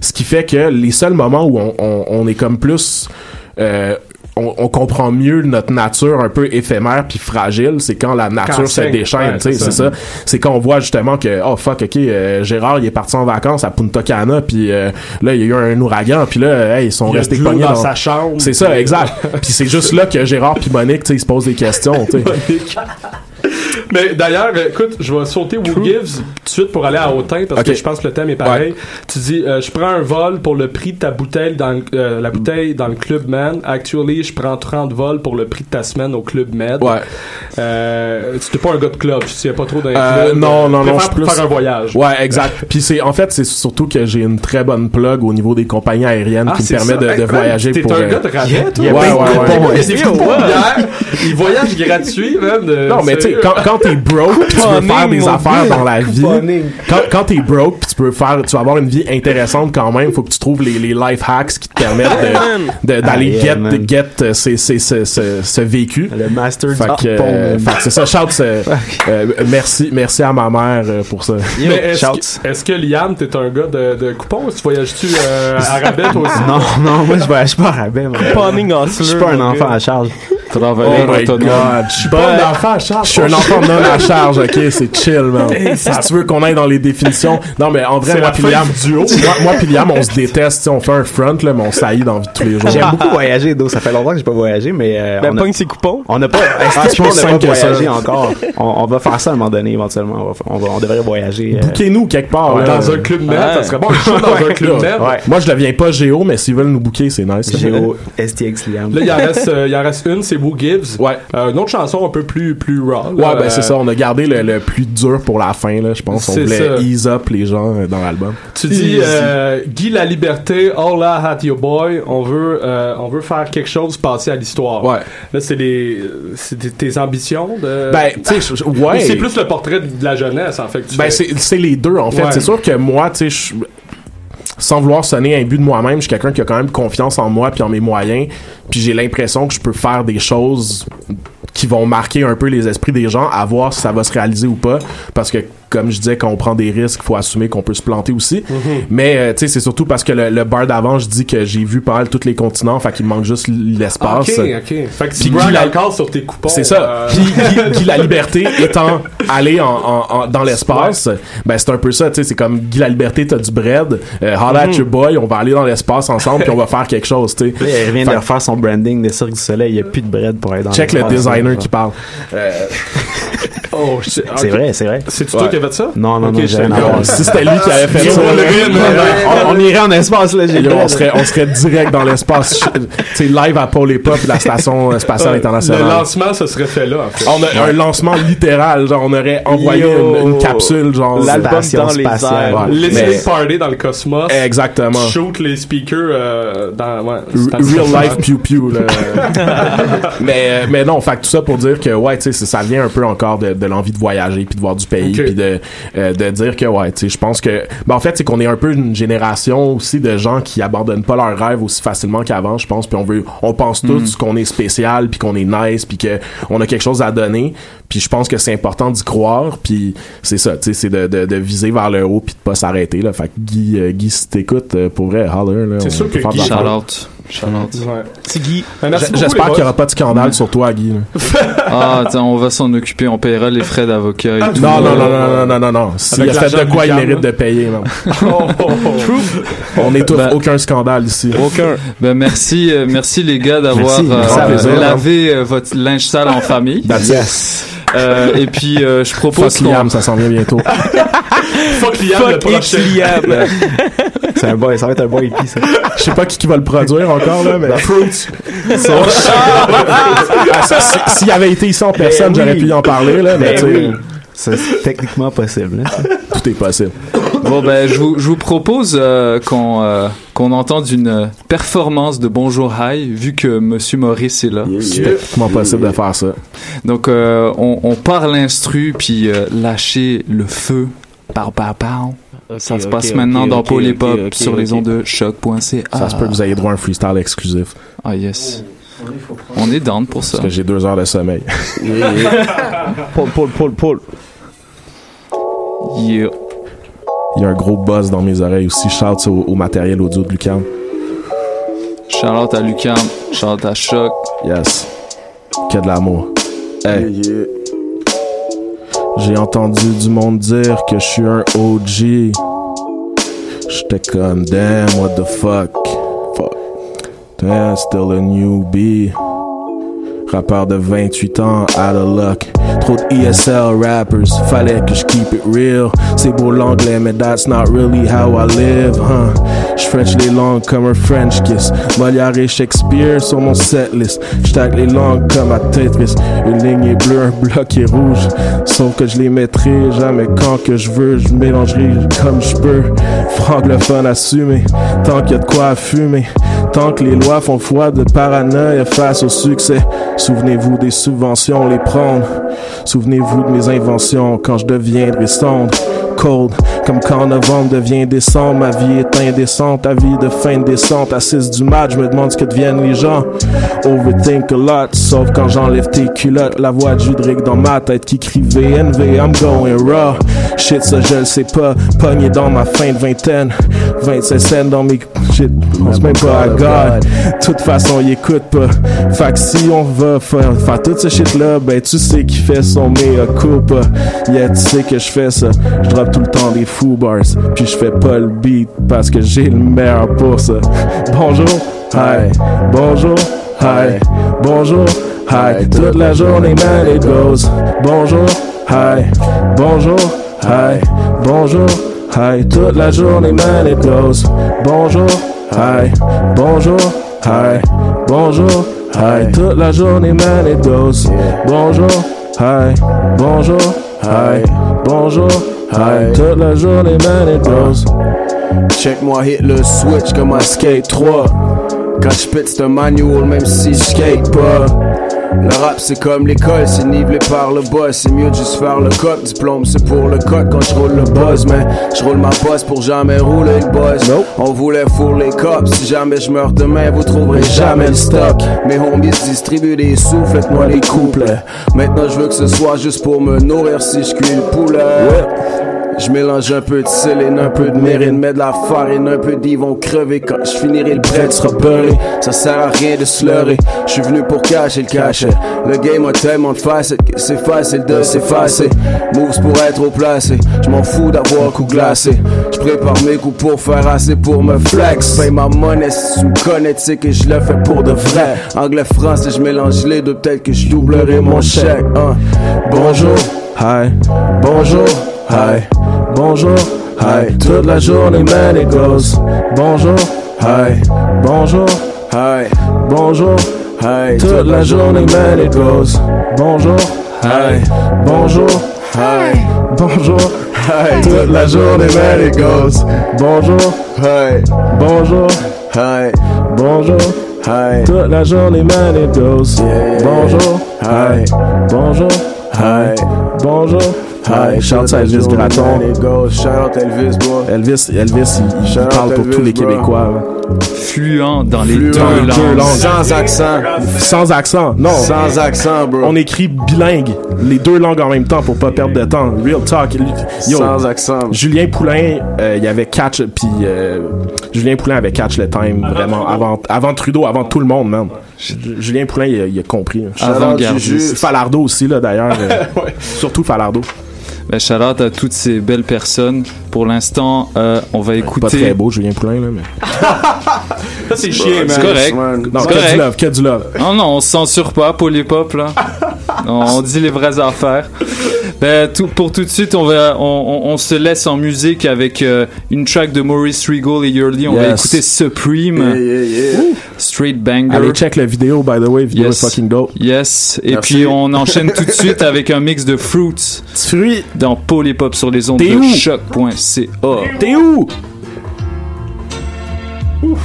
ce qui fait que les seuls moments où on, on, on est comme plus euh, on, on comprend mieux notre nature un peu éphémère puis fragile, c'est quand la nature Quand se déchaîne, ouais, c'est ça. ça. C'est quand on voit justement que oh fuck, OK, euh, Gérard, il est parti en vacances à Punta Cana puis euh, là il y a eu un ouragan puis là hey, ils sont Il restés pognés dans dans sa chambre. C'est ça, exact. puis c'est juste là que Gérard puis Monique, tu sais, ils se posent des questions, tu sais. <laughs> Mais d'ailleurs, euh, écoute, je vais sauter Who Gives tout de suite pour aller à Autun parce que je pense que le thème est pareil. Tu dis, euh, je prends un vol pour le prix de ta bouteille dans le- euh, la bouteille dans le Club Med. Actually, je prends 30 vols pour le prix de ta semaine au Club Med. Ouais. Euh, tu n'es pas un gars de club, je sais pas trop d'un Euh, club. non, non, non, je plus faire un voyage. Ouais, exact. <laughs> Puis c'est, en fait, c'est surtout que j'ai une très bonne plug au niveau des compagnies aériennes Ah, qui me permet ça. de, de Hey, man, voyager t'es pour. un euh, gars de rabais, toi? Ouais, ouais, ouais. <laughs> Il bière, ils voyagent gratuits, même. de- Non, mais tu sais, quand, quand t'es broke, pis tu veux faire des affaires dans la vie. Quand, quand t'es broke, pis tu peux faire, tu vas avoir une vie intéressante quand même. Faut que tu trouves les, les life hacks qui te permettent de, de- d'aller Ah, yeah, get, get euh, ces, ces, ce, ce, ce vécu. Le master Fait que, euh, fait que c'est ça. Shout, euh, <laughs> euh, merci, merci à ma mère euh, pour ça. Mais est-ce que, est-ce que Liam, t'es un gars de, de coupons? Tu voyages-tu euh, à <laughs> rabais, toi aussi? Non, non, moi je voyage pas à rabais. Je suis pas un enfant à charge. Oh my god, je suis pas un enfant à charge. Je suis un enfant non à charge, ok, c'est chill, man. Si tu veux qu'on aille dans les définitions. Non, mais en vrai, moi la pis fin Liam, du duo. moi, moi pis Liam, on se déteste, on fait un front, là, mais on saillit dans la vie de tous les jours. J'aime beaucoup voyager, d'eau. Ça fait longtemps que j'ai pas voyagé, mais. Euh, Ben, on a- pogne ses coupons. On n'a pas. Ah, Est-ce c'est que plus on n'a simple pas que ça. voyagé encore? On, on va faire ça à un moment donné, éventuellement. On, va, on, va- on devrait voyager. euh, Bouquez-nous quelque part. Dans un club med, ça serait bon dans un club. Ouais. Moi, je deviens pas Géo, mais s'ils veulent nous booker, c'est nice. Géo, STX Liam. Là, il en reste, euh, il en reste une, c'est Who Gives. Ouais. Euh, une autre chanson un peu plus, plus raw. Ouais, là, ben c'est ça. On a gardé le, le plus dur pour la fin, là, je pense. On C'est voulait ça. ease up les gens euh, dans l'album. Tu dis euh, Guy la liberté, all I had your boy. On veut, on veut faire quelque chose passer à l'histoire. Ouais. Là, c'est les, c'est tes- ambitions de. Ben, tu sais, ouais. Ou C'est plus le portrait de la jeunesse en fait. Ben, c'est c'est les deux, en fait. Ouais. C'est sûr que moi, tu sais, je- sans vouloir sonner un but de moi-même, je suis quelqu'un qui a quand même confiance en moi puis en mes moyens. Puis j'ai l'impression que je peux faire des choses qui vont marquer un peu les esprits des gens, à voir si ça va se réaliser ou pas. Parce que, comme je disais, quand on prend des risques, il faut assumer qu'on peut se planter aussi. Mais, euh, tu sais, c'est surtout parce que le, le bar d'avant, je dis que j'ai vu pas mal tous les continents, fait qu'il me manque juste l'espace. Ok, ok. Fait que tu la- sur tes coupons. c'est ça. euh, Puis Guy, la liberté <laughs> étant allé en, en- en- dans l'espace, ben c'est un peu ça, tu sais, c'est comme Guy la liberté, t'as du bread, euh, holla at Mhm. your boy, on va aller dans l'espace ensemble puis on va faire quelque chose, tu sais. Il vient Fait- de refaire son branding des Cirque du Soleil. Il n'y a plus de bread pour être dans Check le designer qui parle. <laughs> Oh, je sais- C'est vrai, c'est vrai. C'est-tu toi qui fait ça? Non, non, Ok, non, je j'ai. Si c'était lui qui avait fait ça, on, on irait en espace, là, <laughs> on serait, on serait direct dans l'espace, tu live à Paul et Pop, la station spatiale Euh, internationale. Le lancement, ça serait fait là, en fait. On a un lancement littéral, genre on aurait envoyé une, une capsule, genre L'album station dans les spatiale. airs. Ouais. Listening Mais- party dans le cosmos. Exactement. Shoot les speakers euh, dans. Ouais, Real life pew pew là. <laughs> mais euh, mais non, fait tout ça pour dire que ouais, tu sais, ça vient un peu encore de, de l'envie de voyager puis de voir du pays puis de euh, de dire que ouais, tu sais, je pense que ben en fait, c'est qu'on est un peu une génération aussi de gens qui abandonnent pas leurs rêves aussi facilement qu'avant, je pense, puis on veut on pense tous Mm. qu'on est spécial puis qu'on est nice puis que on a quelque chose à donner, puis je pense que c'est important d'y croire, puis c'est ça, tu sais, c'est de, de, de viser vers le haut puis de pas s'arrêter là. Fait que Guy euh, Guy si t'écoutes euh, pour vrai, holler là. C'est sûr que de Guy-. Ouais. C'est Guy. Ben, J'espère qu'il n'y aura pas de scandale sur toi, Guy. <laughs> Ah, attends, on va s'en occuper, on paiera les frais d'avocat et tout. Non, non, non, non, non, non, non, non. S'il a fait de quoi, il mérite de payer. Oh, oh, oh. On n'étouffe Ben- aucun scandale ici. Aucun. Ben merci, euh, merci les gars d'avoir euh, euh, lavé euh, votre linge sale en famille. That's it. Euh, et puis euh, je propose Fuck Liam, ça s'en vient bientôt. <laughs> Fuck Liam, le Fuck prochain. X <laughs> Liam. C'est un boy, ça va être un boy hippie, ça. Je sais pas qui, qui va le produire encore, là, mais. Fruits. Ah, <laughs> si- S'il avait été ici en personne, Ben oui. j'aurais pu y en parler, là, mais Ben tu sais, oui. C'est techniquement possible. hein. tout est possible. Bon ben je vous, je vous propose euh, qu'on euh, qu'on entende une performance de Bonjour High vu que Monsieur Maurice est là. C'est techniquement possible de faire ça? Donc euh, on, on part l'instru puis euh, lâcher le feu. Pow, pow, pow. Ça se passe maintenant dans ok, Paul Pop sur les ondes de choc.ca. Ça se peut que vous ayez droit à un freestyle exclusif. Ah yes. On est down pour ça. Parce que j'ai deux heures de sommeil. <laughs> Paul, Paul, Paul, Paul. Yeah. Il y a un gros buzz dans mes oreilles aussi. Shout au, au matériel audio de Lucam. Shout out à Lucam, shout out à Choc. Yes. Que de l'amour. Hey. J'ai entendu du monde dire que je suis un OG. J'étais comme damn, what the fuck? Fuck. Damn, still a newbie. Rappeur de 28 ans, out of luck. Trop de ESL rappers, fallait que je keep it real. C'est beau l'anglais, mais that's not really how I live, huh? Je French les langues comme un French kiss. Molière et Shakespeare sur mon setlist. J'tac les langues comme à Tetris. Une ligne est bleue, un bloc est rouge. Sauf que je les mettrai jamais quand que je veux. Je mélangerai comme je peux. Francophone assumé, tant qu'il y a de quoi fumer. Tant que les lois font foi de paranoïa face au succès. Souvenez-vous des subventions, les prendre. Souvenez-vous de mes inventions quand je deviendrai sombre. Comme quand novembre devient décembre, ma vie est indécente, ta vie de fin de descente. À 6 du match, je me demande ce que deviennent les gens. Overthink a lot, sauf quand j'enlève tes culottes. La voix de Judrick dans ma tête qui crie VNV, I'm going raw. Shit, ça je le sais pas, pogné dans ma fin de vingtaine. 25 cents dans mes shit, je pense même pas à God. Toute façon, il écoute pas. Fait si on va faire, faire tout ce shit là, ben tu sais qui fait son mea culpa. Yeah, tu sais que je fais ça. Je drop tout le temps des foo bars. Puis je fais pas le beat parce que j'ai le meilleur pour ça. Bonjour, hi. Bonjour, hi. Bonjour, hi. Toute la journée, man, it goes. Bonjour, hi. Bonjour, hi. Bonjour, hi. Toute la journée, man, it goes. Bonjour, hi. Bonjour, hi. Bonjour, hi. Toute la journée, man, it goes. Bonjour, hi. Bonjour, hi. Bonjour, Toute la journée, man, it goes. Check-moi hit le switch comme un skate 3. Quand je pète c'est un manual même si je skate pas. Le rap c'est comme l'école, c'est nivelé par le boss. C'est mieux de juste faire le cop. Diplôme c'est pour le code quand je roule le buzz. Mais je roule ma bosse pour jamais rouler le buzz. On voulait four les cops. Si jamais je meurs demain, vous trouverez jamais le stock. Mes homies distribuent des sous, faites-moi les couplets. Maintenant je veux que ce soit juste pour me nourrir si je cuis le poulet. Je mélange un peu de céline, un peu de mérine, mets de la farine, un peu d'ivre, vont crever quand je finirai le bread sera beurré. Ça sert à rien de se. Je suis venu pour cacher le cachet. Le game a tellement de facettes c'est facile de s'effacer. Moves pour être au placé. Je m'en fous d'avoir coup glacé. Je prépare mes coups pour faire assez pour me flex. Paye ma monnaie si tu me connais, que je le fais pour de vrai. Anglais, français, je mélange les deux, peut-être que je doublerai mon chèque. hein. Bonjour, hi. Bonjour, hi. Bonjour, hi. Toute la journée, man, it goes. Bonjour, hi. Bonjour, hi. Bonjour, hi. Toute la journée, man, it goes. Bonjour, hi. Bonjour, hi. Bonjour, hi. Toute la journée, man, it goes. Bonjour, hi. Bonjour, hi. Bonjour, hi. Toute la journée, man, it goes. Bonjour, hi. Bonjour, hi. Bonjour. Hi, shout out Elvis Graton. Shout out Elvis, boy. Elvis, Elvis, il, il parle pour tous les Québécois. Fluent dans les Fluent, deux langues. deux langues. Sans accent. Sans accent, non. Sans accent, bro. On écrit bilingue, les deux langues en même temps pour pas perdre de temps. Real talk. Yo, Sans accent. Julien Poulain, euh, il y avait catch, puis euh, Julien Poulain avait catch le time vraiment avant, avant Trudeau, avant tout le monde, man. Ju- Julien Poulain, il a, il a compris. Avant-gardiste. Falardo aussi, là, d'ailleurs. euh, <laughs> Surtout Falardo. Ben, shout out à toutes ces belles personnes. Pour l'instant, euh, on va écouter. Pas très beau, Julien Poulain, là, mais. <laughs> Ça, c'est chiant, man. C'est correct. Non, C'est que du correct. love, que du love. Non, non, on se censure pas pour les pop, là. <laughs> Non, on dit les vraies affaires. Ben, tout, pour tout de suite, on, va, on, on, on se laisse en musique avec euh, une track de Maurice Regal et Yearly. On va écouter Supreme. Yeah, yeah, yeah. Straight banger. Allez, check la vidéo, by the way. Vidéo Yes. fucking dope. Yes. Et Merci. puis on enchaîne tout de <laughs> suite avec un mix de fruits. Fruits. Dans Polypop sur les ondes de choc.ca. T'es où? Uh.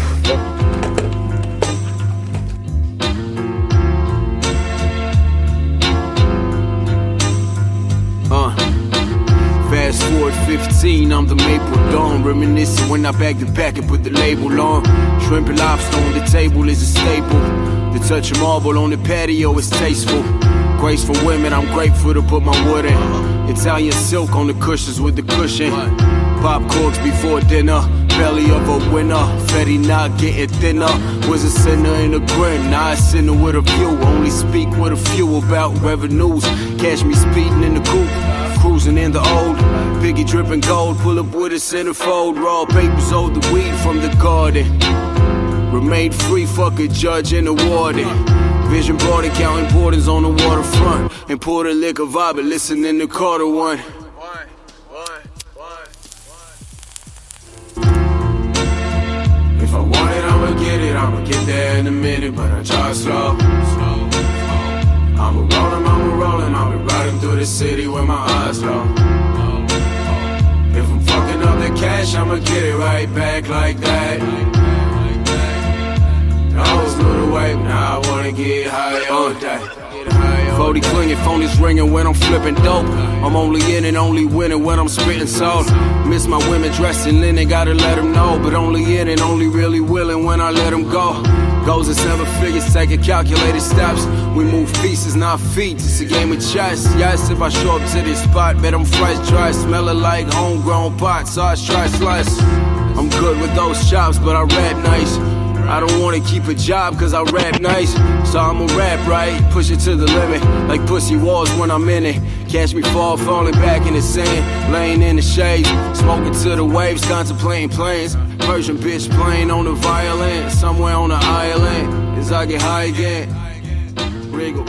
15, I'm the maple dawn. Reminiscing when I bagged the back and put the label on. Shrimp and lobster on the table is a staple. The touch of marble on the patio is tasteful. Graceful women, I'm grateful to put my wood in. Italian silk on the cushions with the cushion. Pop corks before dinner. Belly of a winner. Fetty not getting thinner. Was a sinner in a grin. Now a sinner with a view. Only speak with a few about revenues. Catch me speeding in the coupe. Cruising in the old, Biggie dripping gold, pull up with a centerfold, raw papers, hold the weed from the garden. Remain free, fuck a judge and a warden. Vision board and counting borders on the waterfront. The liquor vibe listening to Carter One. I'ma get. There in a minute, but I try slow. I'ma roll I'ma roll. I'll be riding through the city with my eyes low. If I'm fucking up the cash, I'ma get it right back like that. I always knew the way, now I wanna get high on that. 40 clinging, phone is ringing when I'm flipping dope. I'm only in and only winning when I'm spitting salt. Miss my women dressed in linen, gotta let them know. But only in and only really willing when I let them go. Goals in seven figures, taking calculated steps. We move pieces, not feet. It's a game of chess. Yes, if I show up to this spot, bet I'm fresh, dry, smelling like homegrown pot. Sauce, try slice. I'm good with those chops, but I rap nice. I don't wanna keep a job cause I rap nice. So I'ma rap right, push it to the limit. Like pussy walls when I'm in it. Catch me fall, falling back in the sand. Laying in the shades, smoking to the waves, contemplating planes. Persian bitch playing on the violin. Somewhere on the island. As I get high again. Wriggle.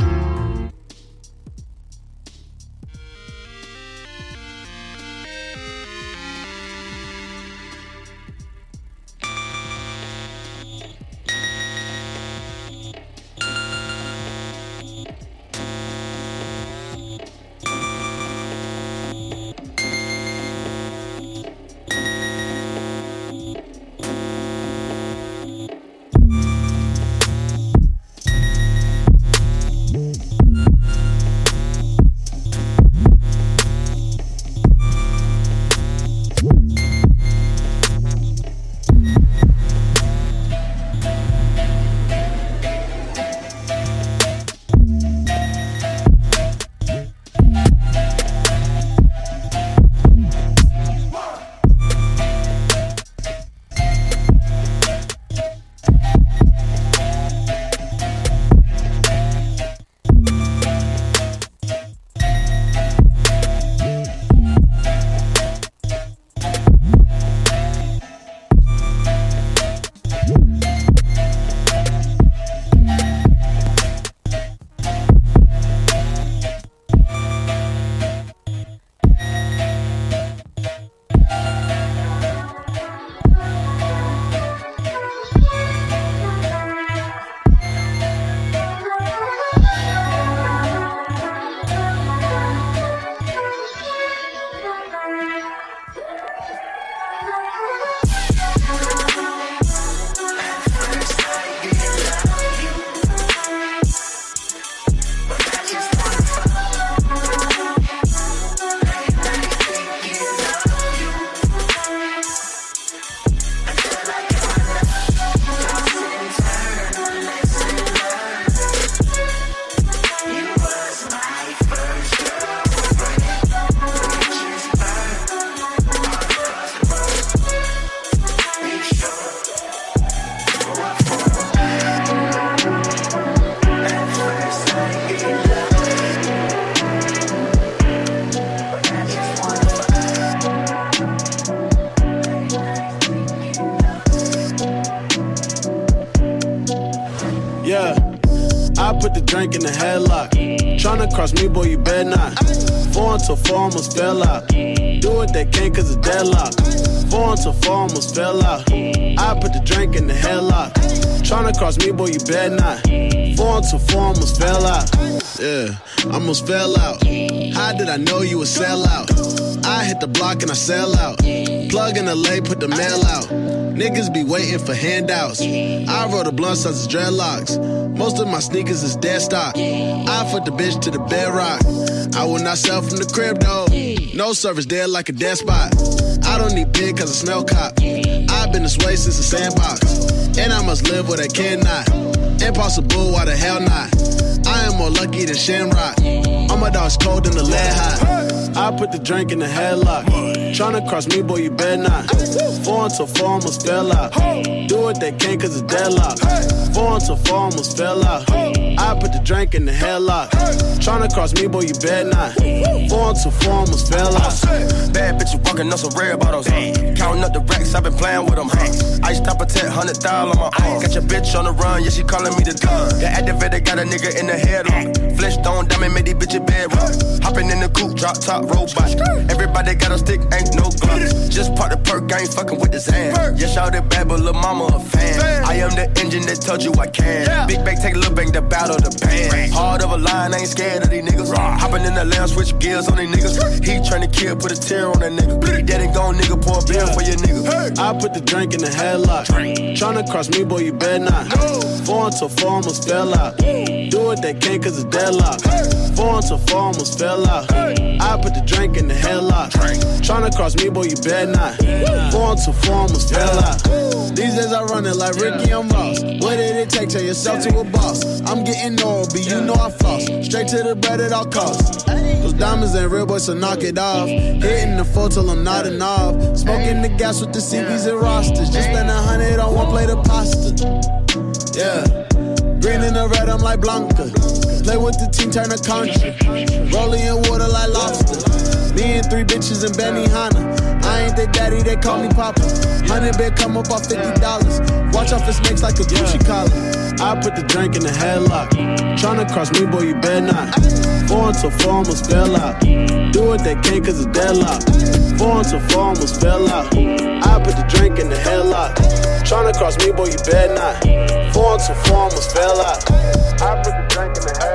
Lay, put the mail out. Niggas be waiting for handouts. I roll the blunts as dreadlocks. Most of my sneakers is dead stock. I put the bitch to the bedrock. I will not sell from the crib though. No service there like a dead spot. I don't need pig cause I smell cop. I've been this way since the sandbox. And I must live what I cannot. Impossible, why the hell not? I am more lucky than Shamrock. All my dogs cold in the lead hot. I put the drink in the headlock. Tryna cross me, boy, you better not. Four until four almost fell out. Do what they can cause it's deadlock. Four until four almost fell out. I put the drink in the headlock. Tryna cross me, boy, you bet not. Four to four almost fell out. Bad bitches walking on some red bottles. Counting up the racks, I've been playing with them. Ice top protect, hundred thousand on my arm. Got your bitch on the run, yeah, she calling me the gun. The activator got a nigga in the headlock. Flesh stone diamond, made these bitches bedrock. Hopping in the coupe, drop top robot. Everybody got a stick, ain't no gloves. Just part the perk, I ain't fucking with the Zan. Yeah, shout it bad, but lil' mama a fan. I am the engine that told you I can. Big bang, take a little bang, the battle, the band. Hard of a line, ain't scared of these niggas. Hopping in the lounge, switch gears on these niggas. He to kill, put a tear on that nigga. He dead and gone, nigga, pour a beer for your nigga. I put the drink in the headlock. Tryna cross me, boy, you better not. Four until four almost fell out. Do what they can, cause it's deadlock. Four until four almost fell out. I put the drink in the headlock. Tryna cross me, boy, you better not. Four until four almost fell out. These days I run it like Ricky Ross. What did it take? Turn yourself to a boss. I'm getting old, but you know I floss. Straight to the bread at all costs. Those diamonds ain't real, boy, so knock it off. Hitting the floor till I'm not enough. Smoking the gas with the CVs and rosters. Just spend a hundred on one plate of pasta. Yeah. Green and the red, I'm like Blanca. Play with the team, turn a country. Rolling in water like lobster. Me and three bitches in Benihana. I ain't their daddy, they call me Papa. Hundred bed come up off fifty dollars. Watch off his snakes like a Gucci collar. I put the drink in the headlock. Tryna cross me, boy, you better not. Four until four almost fell out. Do what they can, cause it's deadlock. Four until four almost fell out. I put the drink in the headlock. Tryna cross me, boy, you better not. Four until four almost fell out. I put the drink in the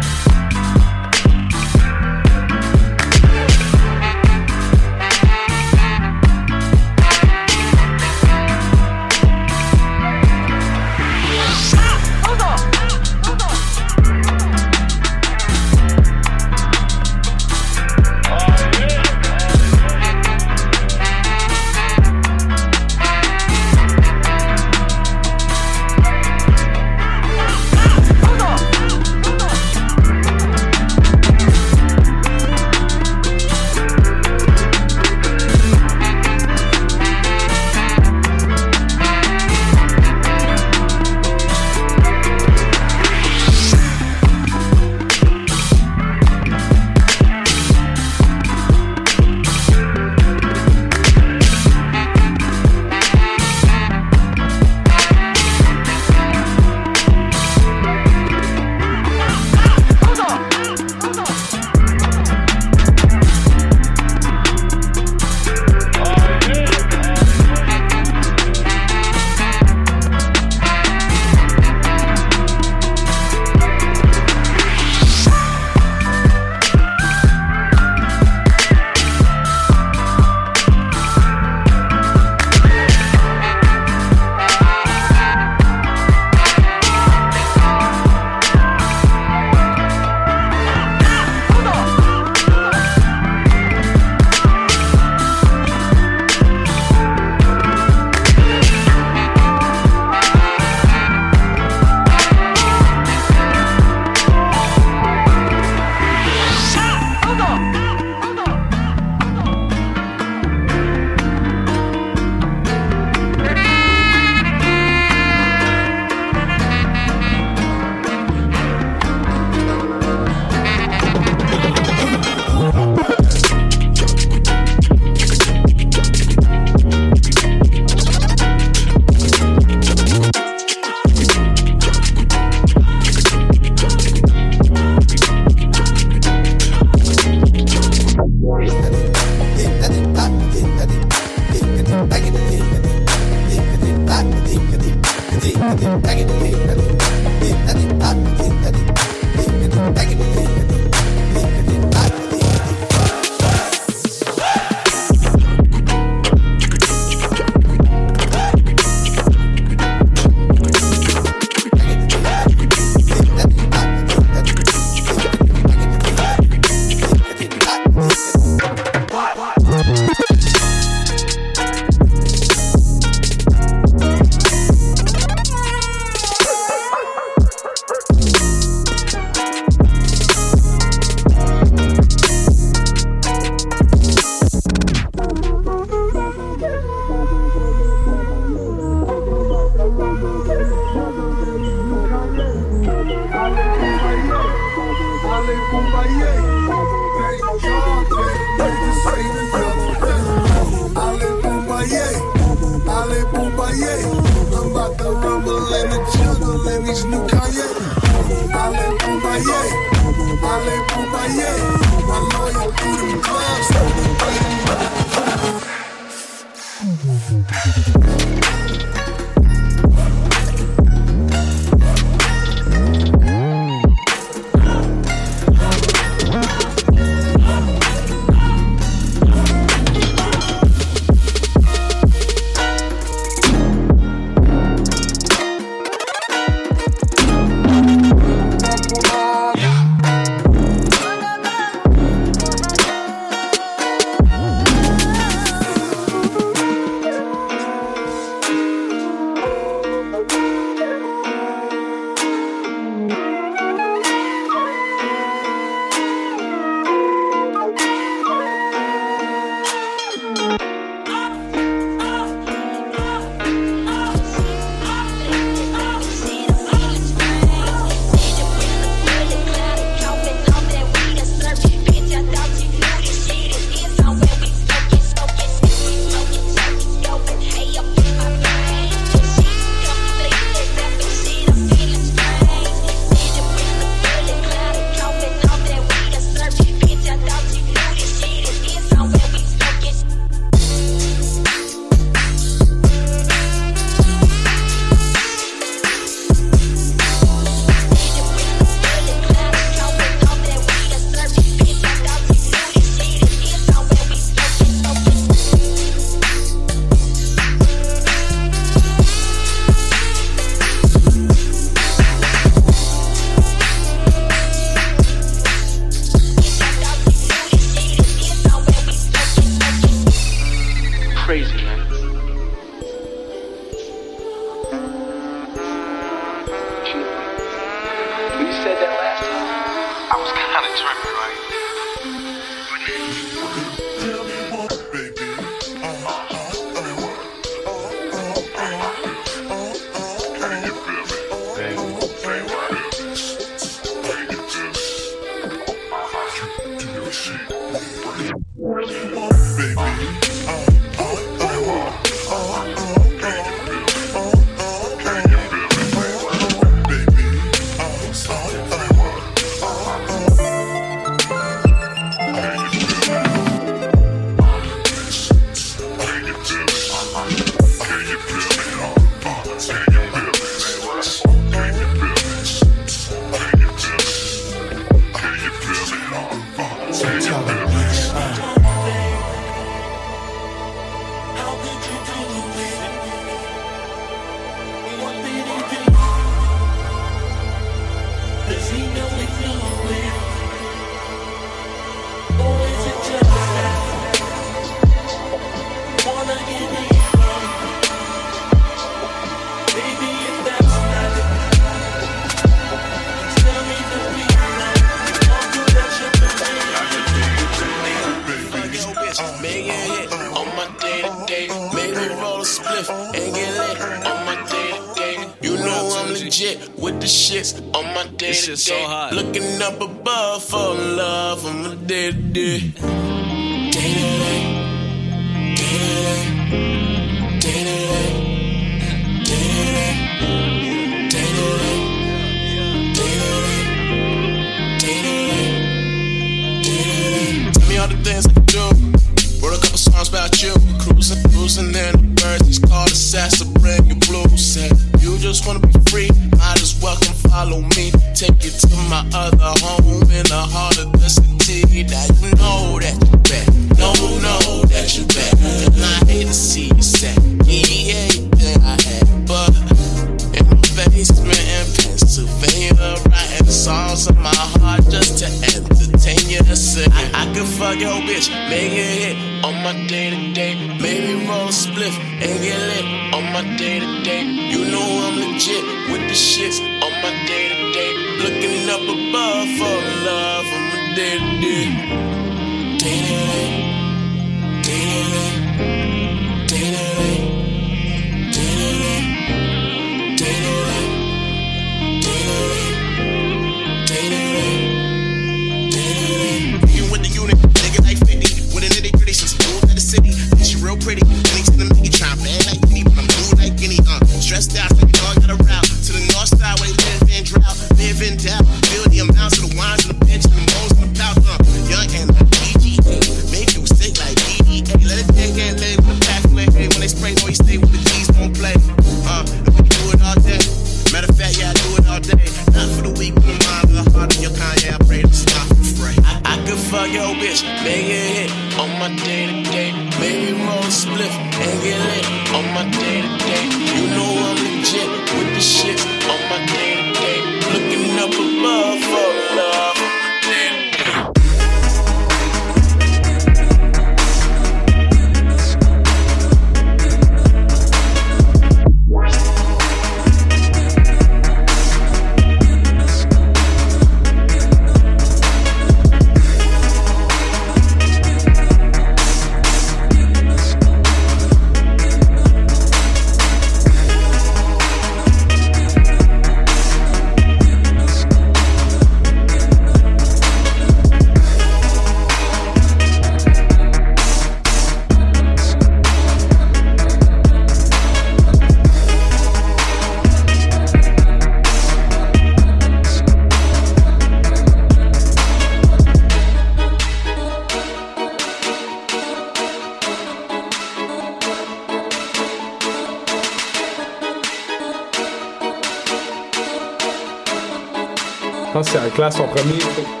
classe son premier.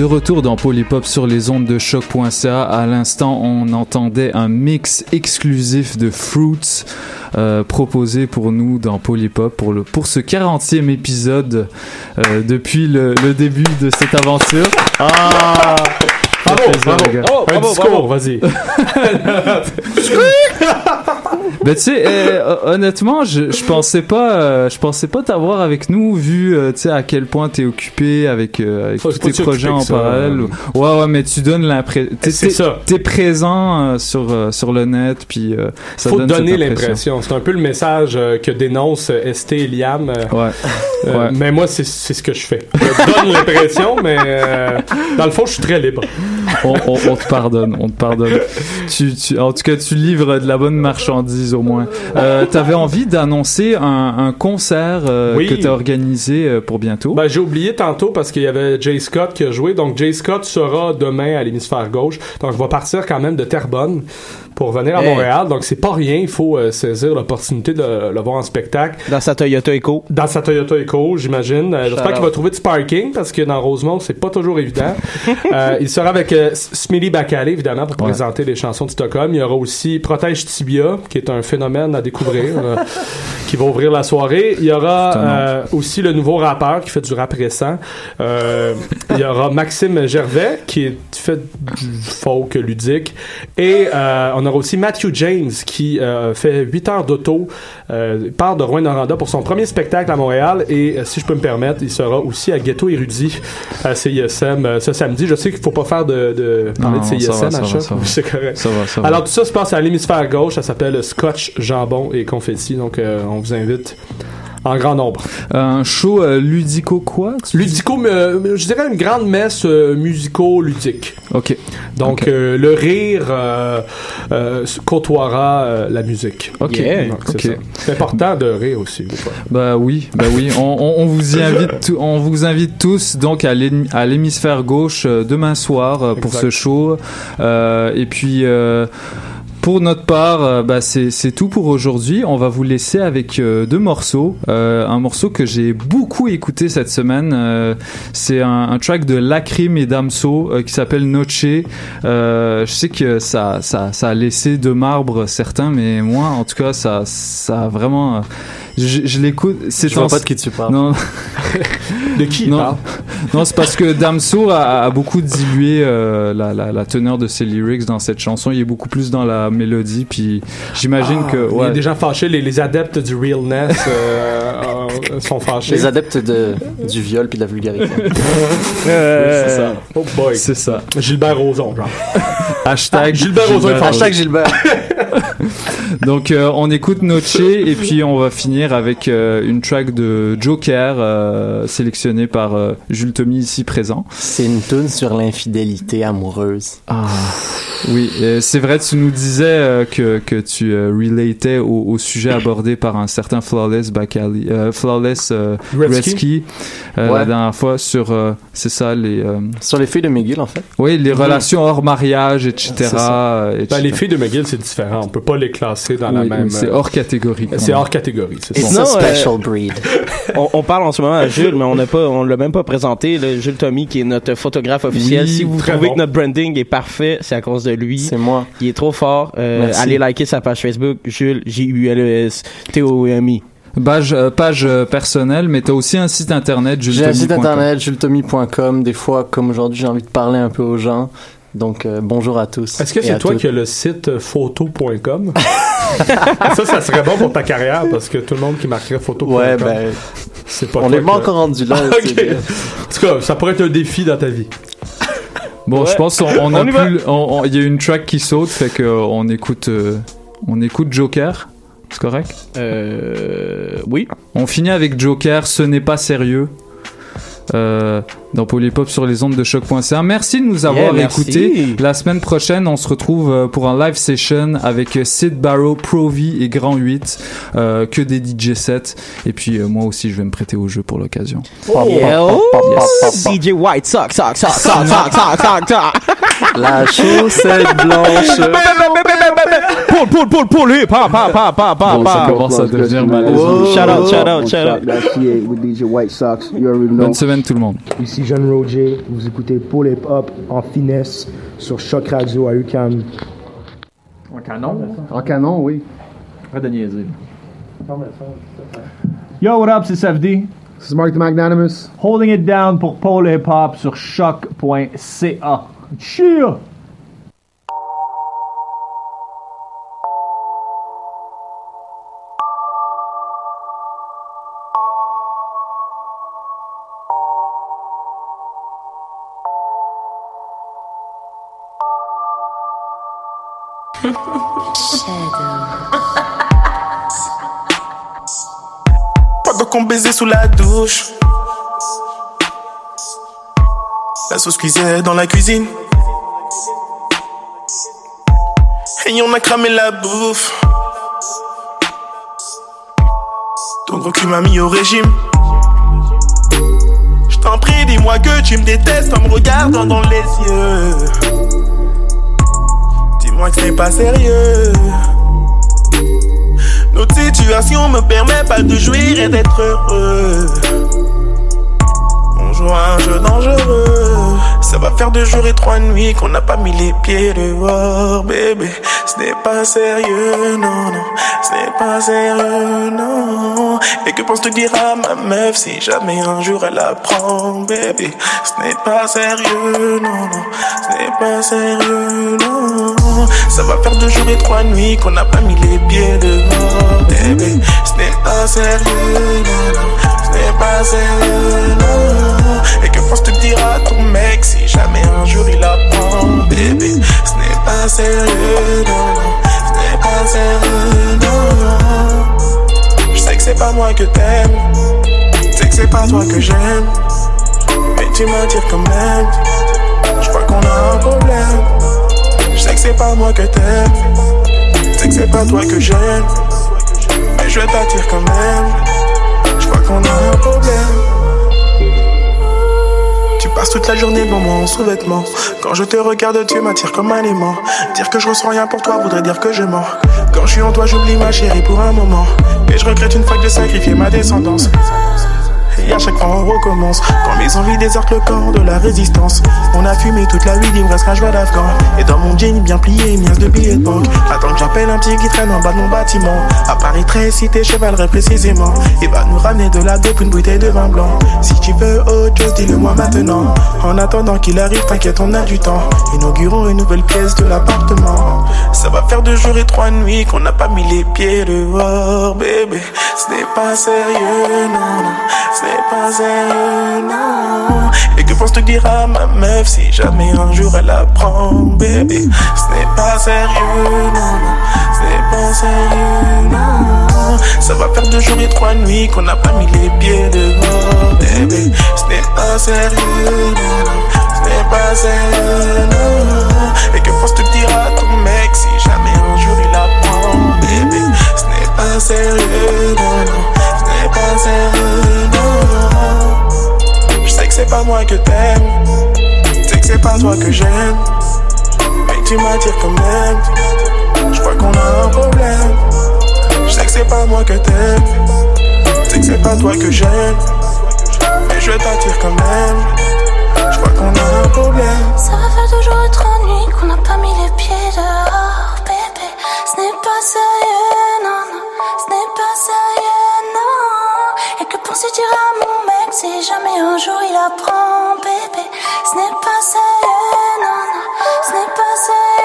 De retour dans Polypop sur les ondes de choc.ca. À l'instant, on entendait un mix exclusif de Fruits euh, proposé pour nous dans Polypop pour, le, pour ce 40e épisode euh, depuis le, le début de cette aventure. Ah! Bravo, plaisir, bravo. Oh, Un bravo, discours, bravo. vas-y. <laughs> <laughs> Ben tu sais, euh, honnêtement, je, je pensais pas, euh, je pensais pas t'avoir avec nous vu, euh, tu sais à quel point t'es occupé avec, euh, avec tous tes projets en parallèle. Ouais ouais, mais tu donnes l'impression, t'es, C'est t'es- ça. t'es présent sur sur le net, puis ça faut donne donner l'impression. C'est un peu le message que dénonce ST et Liam. Ouais. Ouais. Mais moi, c'est c'est ce que je fais. Je donne l'impression, mais dans le fond, je suis très libre. on, on- on te pardonne, on te pardonne. Tu, tu- en tout cas, tu livres de la bonne marchandise au moins. Euh, T'avais envie d'annoncer un, un concert euh, Oui. que t'as organisé euh, pour bientôt? Ben, j'ai oublié tantôt parce qu'il y avait Jay Scott qui a joué. Donc, Jay Scott sera demain à l'hémisphère gauche. Donc, je vais partir quand même de Terrebonne pour venir à Hey. Montréal. Donc, c'est pas rien. Il faut euh, saisir l'opportunité de le voir en spectacle. Dans sa Toyota Echo. Dans sa Toyota Echo, j'imagine. Euh, J'espère qu'il va trouver du parking parce que dans Rosemont, c'est pas toujours évident. <laughs> Euh, il sera avec S- Smitty Bacalé, évidemment, pour Ouais. présenter les chansons de Stockholm. Il y aura aussi Protège Tibia, qui est un phénomène à découvrir, <laughs> qui va ouvrir la soirée. Il y aura aussi le nouveau rappeur qui fait du rap récent. Il y aura Maxime Gervais, qui fait du folk ludique. Et euh, on aura aussi Matthew James, qui euh, fait 8 heures d'auto. Euh, part de Rouen-Noranda pour son premier spectacle à Montréal. Et euh, si je peux me permettre, il sera aussi à Ghetto Érudit à CISM ce samedi. Je sais qu'il faut pas faire de, de parler Non, de CISM à va. C'est correct. Ça va, ça va. Alors tout ça se passe à l'hémisphère gauche. Ça s'appelle Scotch, Jambon et Confetti. Donc on vous invite en grand nombre. Un show euh, ludico quoi? Ludico, euh, je dirais une grande messe euh, musico-ludique. Ok. Donc euh, le rire euh, euh, côtoiera euh, la musique. Ok. Donc, c'est important de rire aussi. Bah oui, bah oui. <laughs> On, on- on vous y invite, on vous invite tous donc à l'hémi- à l'hémisphère gauche euh, demain soir euh, pour Exact. ce show. Euh, et puis. Pour notre part, euh, bah, c'est c'est tout pour aujourd'hui. On va vous laisser avec euh, deux morceaux. Euh, un morceau que j'ai beaucoup écouté cette semaine. euh, c'est un, un track de Lacrim et Damso euh, qui s'appelle Noche. Euh, je sais que ça, ça, ça a laissé de marbre certains, mais moi, en tout cas, ça, ça a vraiment. je, je l'écoute. C'est Je vois pas de qui tu parles. Non. <laughs> de qui il non, parle <laughs> non, c'est parce que Damso a, a beaucoup dilué euh, la, la, la teneur de ses lyrics dans cette chanson. Il est beaucoup plus dans la mélodie, puis j'imagine Ah, que Il ouais. des gens fâchés, les, les adeptes du realness euh, <laughs> euh, sont fâchés. Les adeptes de, du viol puis de la vulgarité. <laughs> Euh, c'est ça. Oh boy. C'est ça. Gilbert Rozon, genre. Hashtag Gilbert Rozon est fâché. Hashtag Gilbert. <laughs> Donc euh, on écoute Noche et puis on va finir avec euh, une track de Joker euh, sélectionnée par euh, Jules Tommy ici présent. C'est une tune sur l'infidélité amoureuse. Ah oui, c'est vrai, tu nous disais euh, que, que tu euh, relatais au, au sujet abordé par un certain Flawless Bacali, euh, Flawless euh, euh, Ouais. la dernière fois sur, euh, c'est ça, les... euh, Sur les filles de McGill, en fait. oui, les relations hors mariage, etc. Ben, les filles de McGill, c'est différent. On peut pas les classer dans la même. c'est euh, hors catégorie. C'est hors catégorie, c'est ça. Special euh, breed. <laughs> on, on parle en ce moment à Jules, mais on n'a pas, on l'a même pas présenté. là, Jules Tommy, qui est notre photographe officiel. Oui, si vous trouvez bon. que notre branding est parfait, c'est à cause de lui. C'est moi. Il est trop fort. Euh, allez liker sa page Facebook, Jules J U L E S T O M I. Page, euh, page euh, personnelle, mais t'as aussi un site internet, J'ai un site internet, jultommy.com. Des fois, comme aujourd'hui, j'ai envie de parler un peu aux gens. Donc, euh, bonjour à tous. Est-ce que c'est toi toutes. qui as le site euh, photo.com? <laughs> ça, ça serait bon pour ta carrière parce que tout le monde qui marquerait photo.com. Ouais, ben, c'est pas on n'est pas encore rendu là. <laughs> Ok. c'est bien. En tout cas, ça pourrait être un défi dans ta vie. Bon, je pense qu'on on a On plus, il y a une track qui saute, fait que euh, écoute, euh, on écoute Joker. C'est correct? Euh, oui. On finit avec Joker. Ce n'est pas sérieux. euh, dans Polypop sur les ondes de choc.ca. Merci de nous avoir Yeah, écoutés. La semaine prochaine, on se retrouve euh, pour un live session avec euh, Sid Barrow, Provi et Grand 8, euh, que des DJ sets. Et puis euh, moi aussi, je vais me prêter au jeu pour l'occasion. Yo, Yes. DJ White, sock, sock, sock, sock, sock, sock, sock, sock. La chaussette blanche. Pull, pull, pull, pull, hip, pa, pa, pa, pa, pa, Bon, ça pa. commence à devenir Whoa. malaisant. Shout out, shout out, shout out. That's yeah, with DJ White Sox. You already know. Bonne semaine tout le monde. Ici Jeanne Roger, vous écoutez Paul Hip Hop en finesse sur Choc Radio à UCAM. En canon? En canon, oui. Arrête de niaiser. Yo, what up, c'est SFD. C'est Mark the Magnanimous. Holding it down pour Paul Hip Hop sur choc.ca. Cheer! Pendant qu'on baisait sous la douche. La sauce cuisait dans la cuisine. Et on a cramé la bouffe. Ton gros cul m'a mis au régime. Je t'en prie, dis-moi que tu me détestes en me regardant dans les yeux. Que c'est pas sérieux. Notre situation me permet pas de jouir et d'être heureux. On joue à un jeu dangereux. Ça va faire deux jours et trois nuits qu'on n'a pas mis les pieds dehors, bébé. Ce n'est pas sérieux, non, non. Ce n'est pas sérieux, non. Et que penses-tu dire à ma meuf si jamais un jour elle apprend, bébé? Ce n'est pas sérieux, non, non. Ce n'est pas sérieux, non. Ça va faire deux jours et trois nuits qu'on n'a pas mis les pieds dehors, bébé. Ce n'est pas sérieux, non, non. Ce n'est pas sérieux, non. Et que penses-tu dire à ton mec si jamais un jour il apprend, bébé? Ce n'est pas sérieux, non, non. Ce n'est pas sérieux, non. Je sais que c'est pas moi que t'aimes. Je que c'est pas toi que j'aime. Mais tu m'attires quand même. Je crois qu'on a un problème. Je sais que c'est pas moi que t'aimes. Je que c'est pas toi que j'aime. Mais je t'attire quand même. Tu passes toute la journée devant moi en sous-vêtements. Quand je te regarde, tu m'attires comme un aimant. Dire que je ressens rien pour toi voudrait dire que je mens. Quand je suis en toi, j'oublie ma chérie pour un moment. Et je regrette une fois que j'ai sacrifié ma descendance. Et à chaque fois on recommence. Quand mes envies désertent le corps de la résistance On a fumé toute la nuit, il me reste qu'un joie d'afghan Et dans mon jean bien plié, une de billets de banque. Attends que j'appelle un petit qui traîne en bas de mon bâtiment. À Paris très cité, chevalerait précisément. Et va nous ramener de la dope, une bouteille de vin blanc. Si tu veux autre chose, dis-le moi maintenant. En attendant qu'il arrive, t'inquiète, on a du temps. Inaugurons une nouvelle pièce de l'appartement. Ça va faire deux jours et trois nuits qu'on n'a pas mis les pieds dehors, bébé. Ce n'est pas sérieux, non, non n'est pas non. Et que penses-tu dire à ma meuf si jamais un jour elle apprend, bébé? Ce n'est pas sérieux, non, non. Ce n'est pas sérieux, non. Ça va faire deux jours et trois nuits qu'on n'a pas mis les pieds dehors, bébé. Ce n'est pas sérieux, non, non. Ce n'est pas sérieux, non. Et que penses-tu dire à ton mec si jamais un jour il apprend, bébé? Ce n'est pas sérieux, non, non. Ce n'est pas sérieux, non. Je sais que c'est pas moi que t'aimes. Je sais que c'est pas toi que j'aime. Mais tu m'attires quand même. Je crois qu'on a un problème. Je sais que c'est pas moi que t'aimes. Je sais que c'est pas toi que j'aime. Mais je t'attire quand même. Je crois qu'on a un problème. Ça va faire deux jours et trois nuits qu'on n'a pas mis les pieds dehors, bébé. Ce n'est pas sérieux, non, non. Ce n'est pas sérieux, non. Et que penses-tu jamais un jour il apprend, bébé? Ce n'est pas sérieux, non, non. Ce n'est pas sérieux,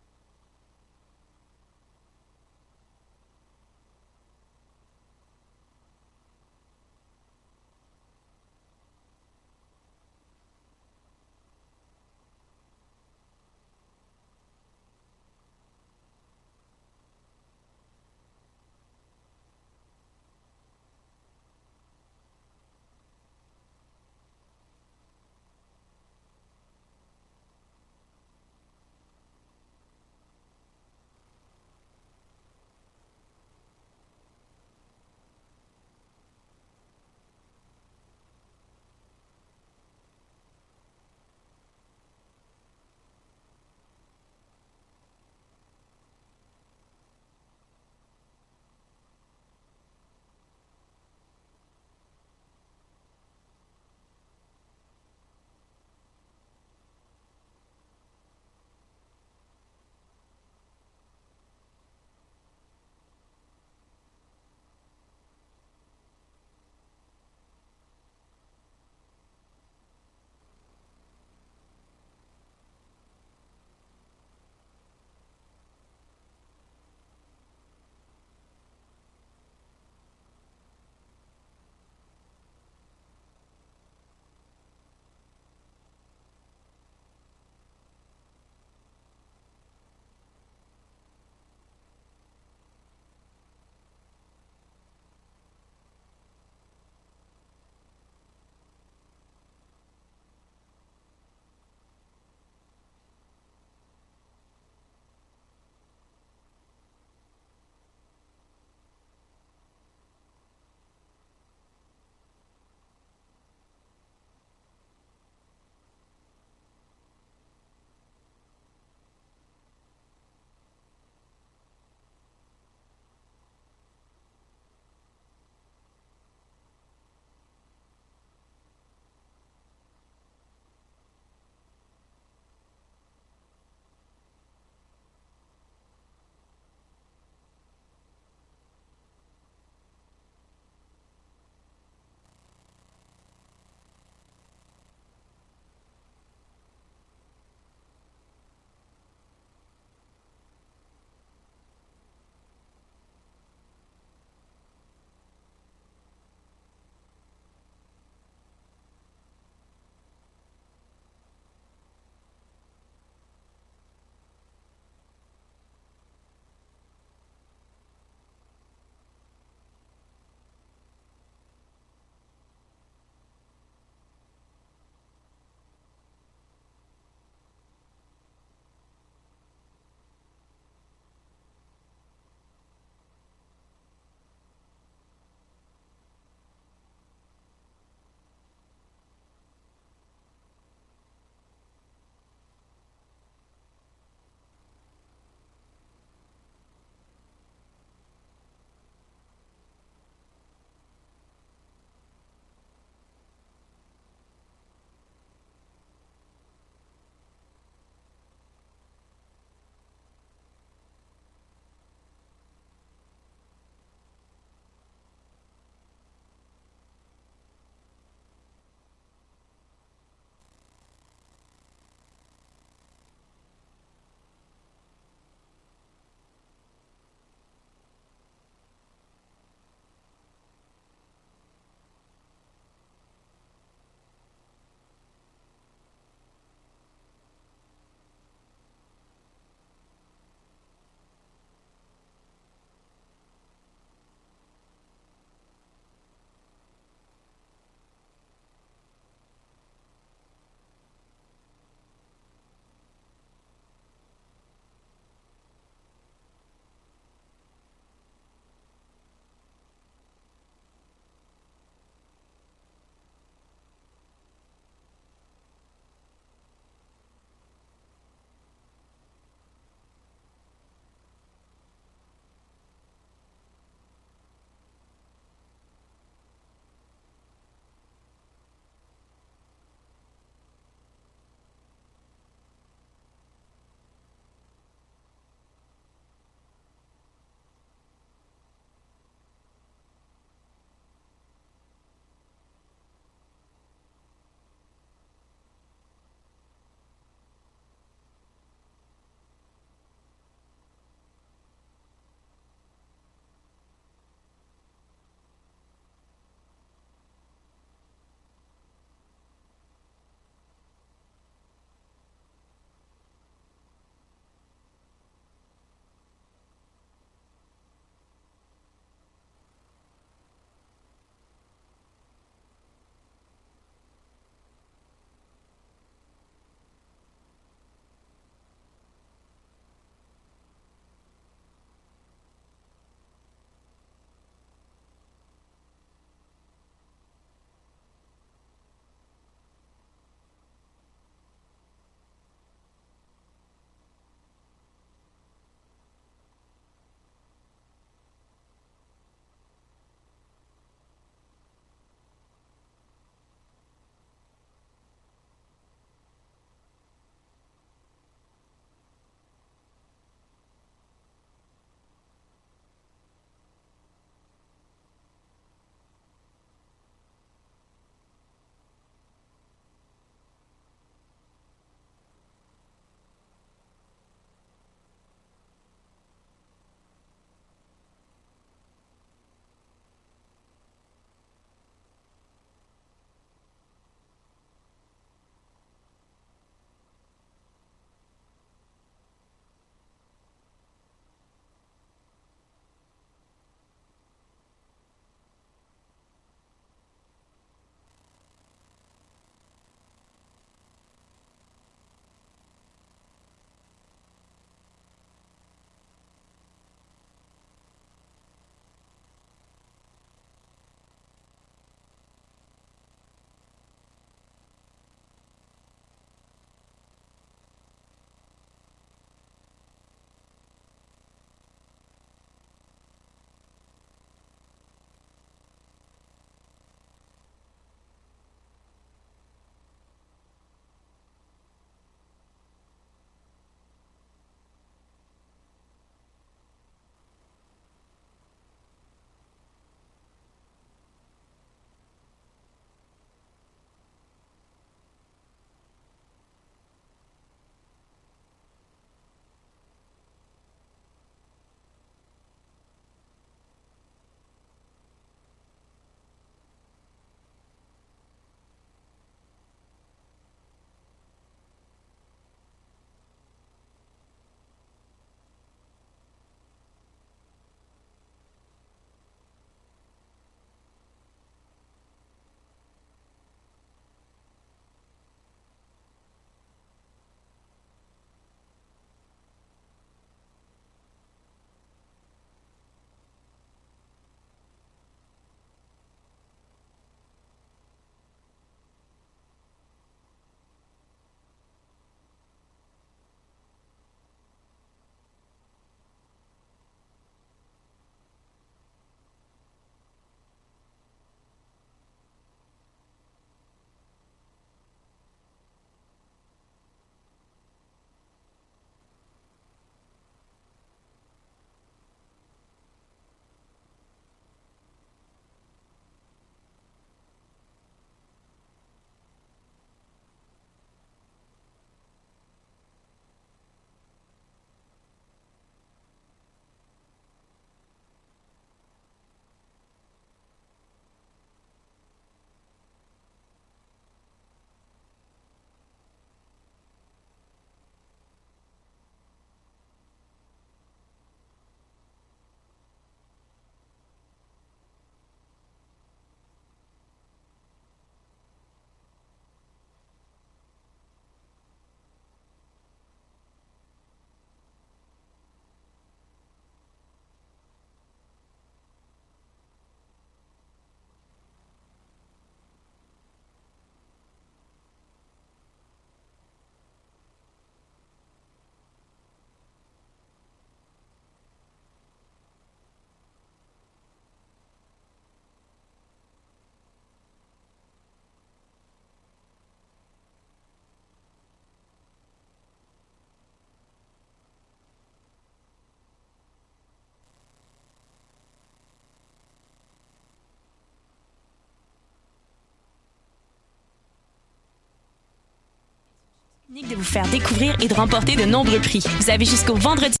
de vous faire découvrir et de remporter de nombreux prix. Vous avez jusqu'au vendredi.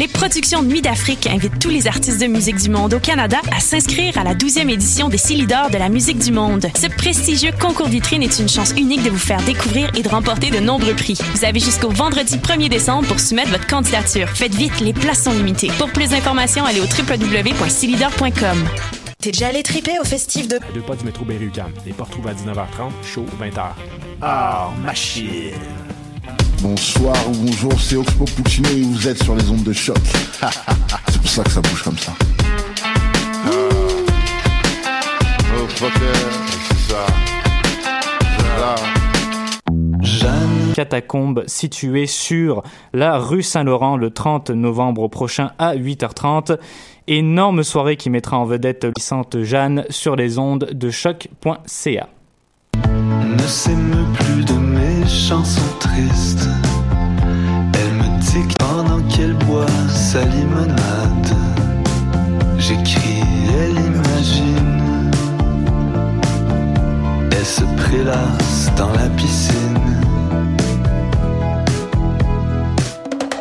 Les productions Nuit d'Afrique invitent tous les artistes de musique du monde au Canada à s'inscrire à la 12e édition des Silidor de la musique du monde. Ce prestigieux concours vitrine est une chance unique de vous faire découvrir et de remporter de nombreux prix. Vous avez jusqu'au vendredi 1er décembre pour soumettre votre candidature. Faites vite, les places sont limitées. Pour plus d'informations, allez au www.silidor.com. T'es déjà allé triper au festif de... Deux pas du métro Berry-UQAM. Les portes trouvent à 19h30, chaud 20h. Ah, machine. Bonsoir ou bonjour, c'est Oxpo Puccino et vous êtes sur les ondes de choc. <laughs> c'est pour ça que ça bouge comme ça. Oh, ça. Ça. Catacombe située sur la rue Saint-Laurent le 30 novembre prochain à 8h30. Énorme soirée qui mettra en vedette Vicente Jeanne sur les ondes de choc.ca. ne s'émeut plus de chanson triste. Elle me tique pendant qu'elle boit sa limonade. J'écris, elle imagine. Elle se prélasse dans la piscine.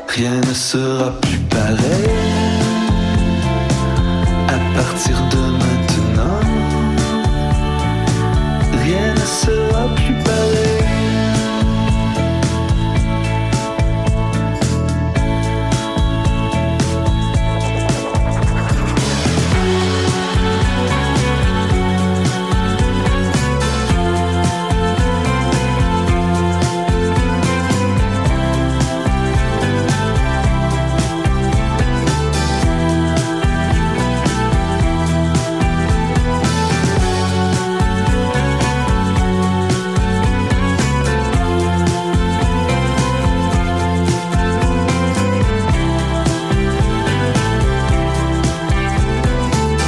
Rien ne sera plus pareil à partir de maintenant. Rien ne sera plus pareil.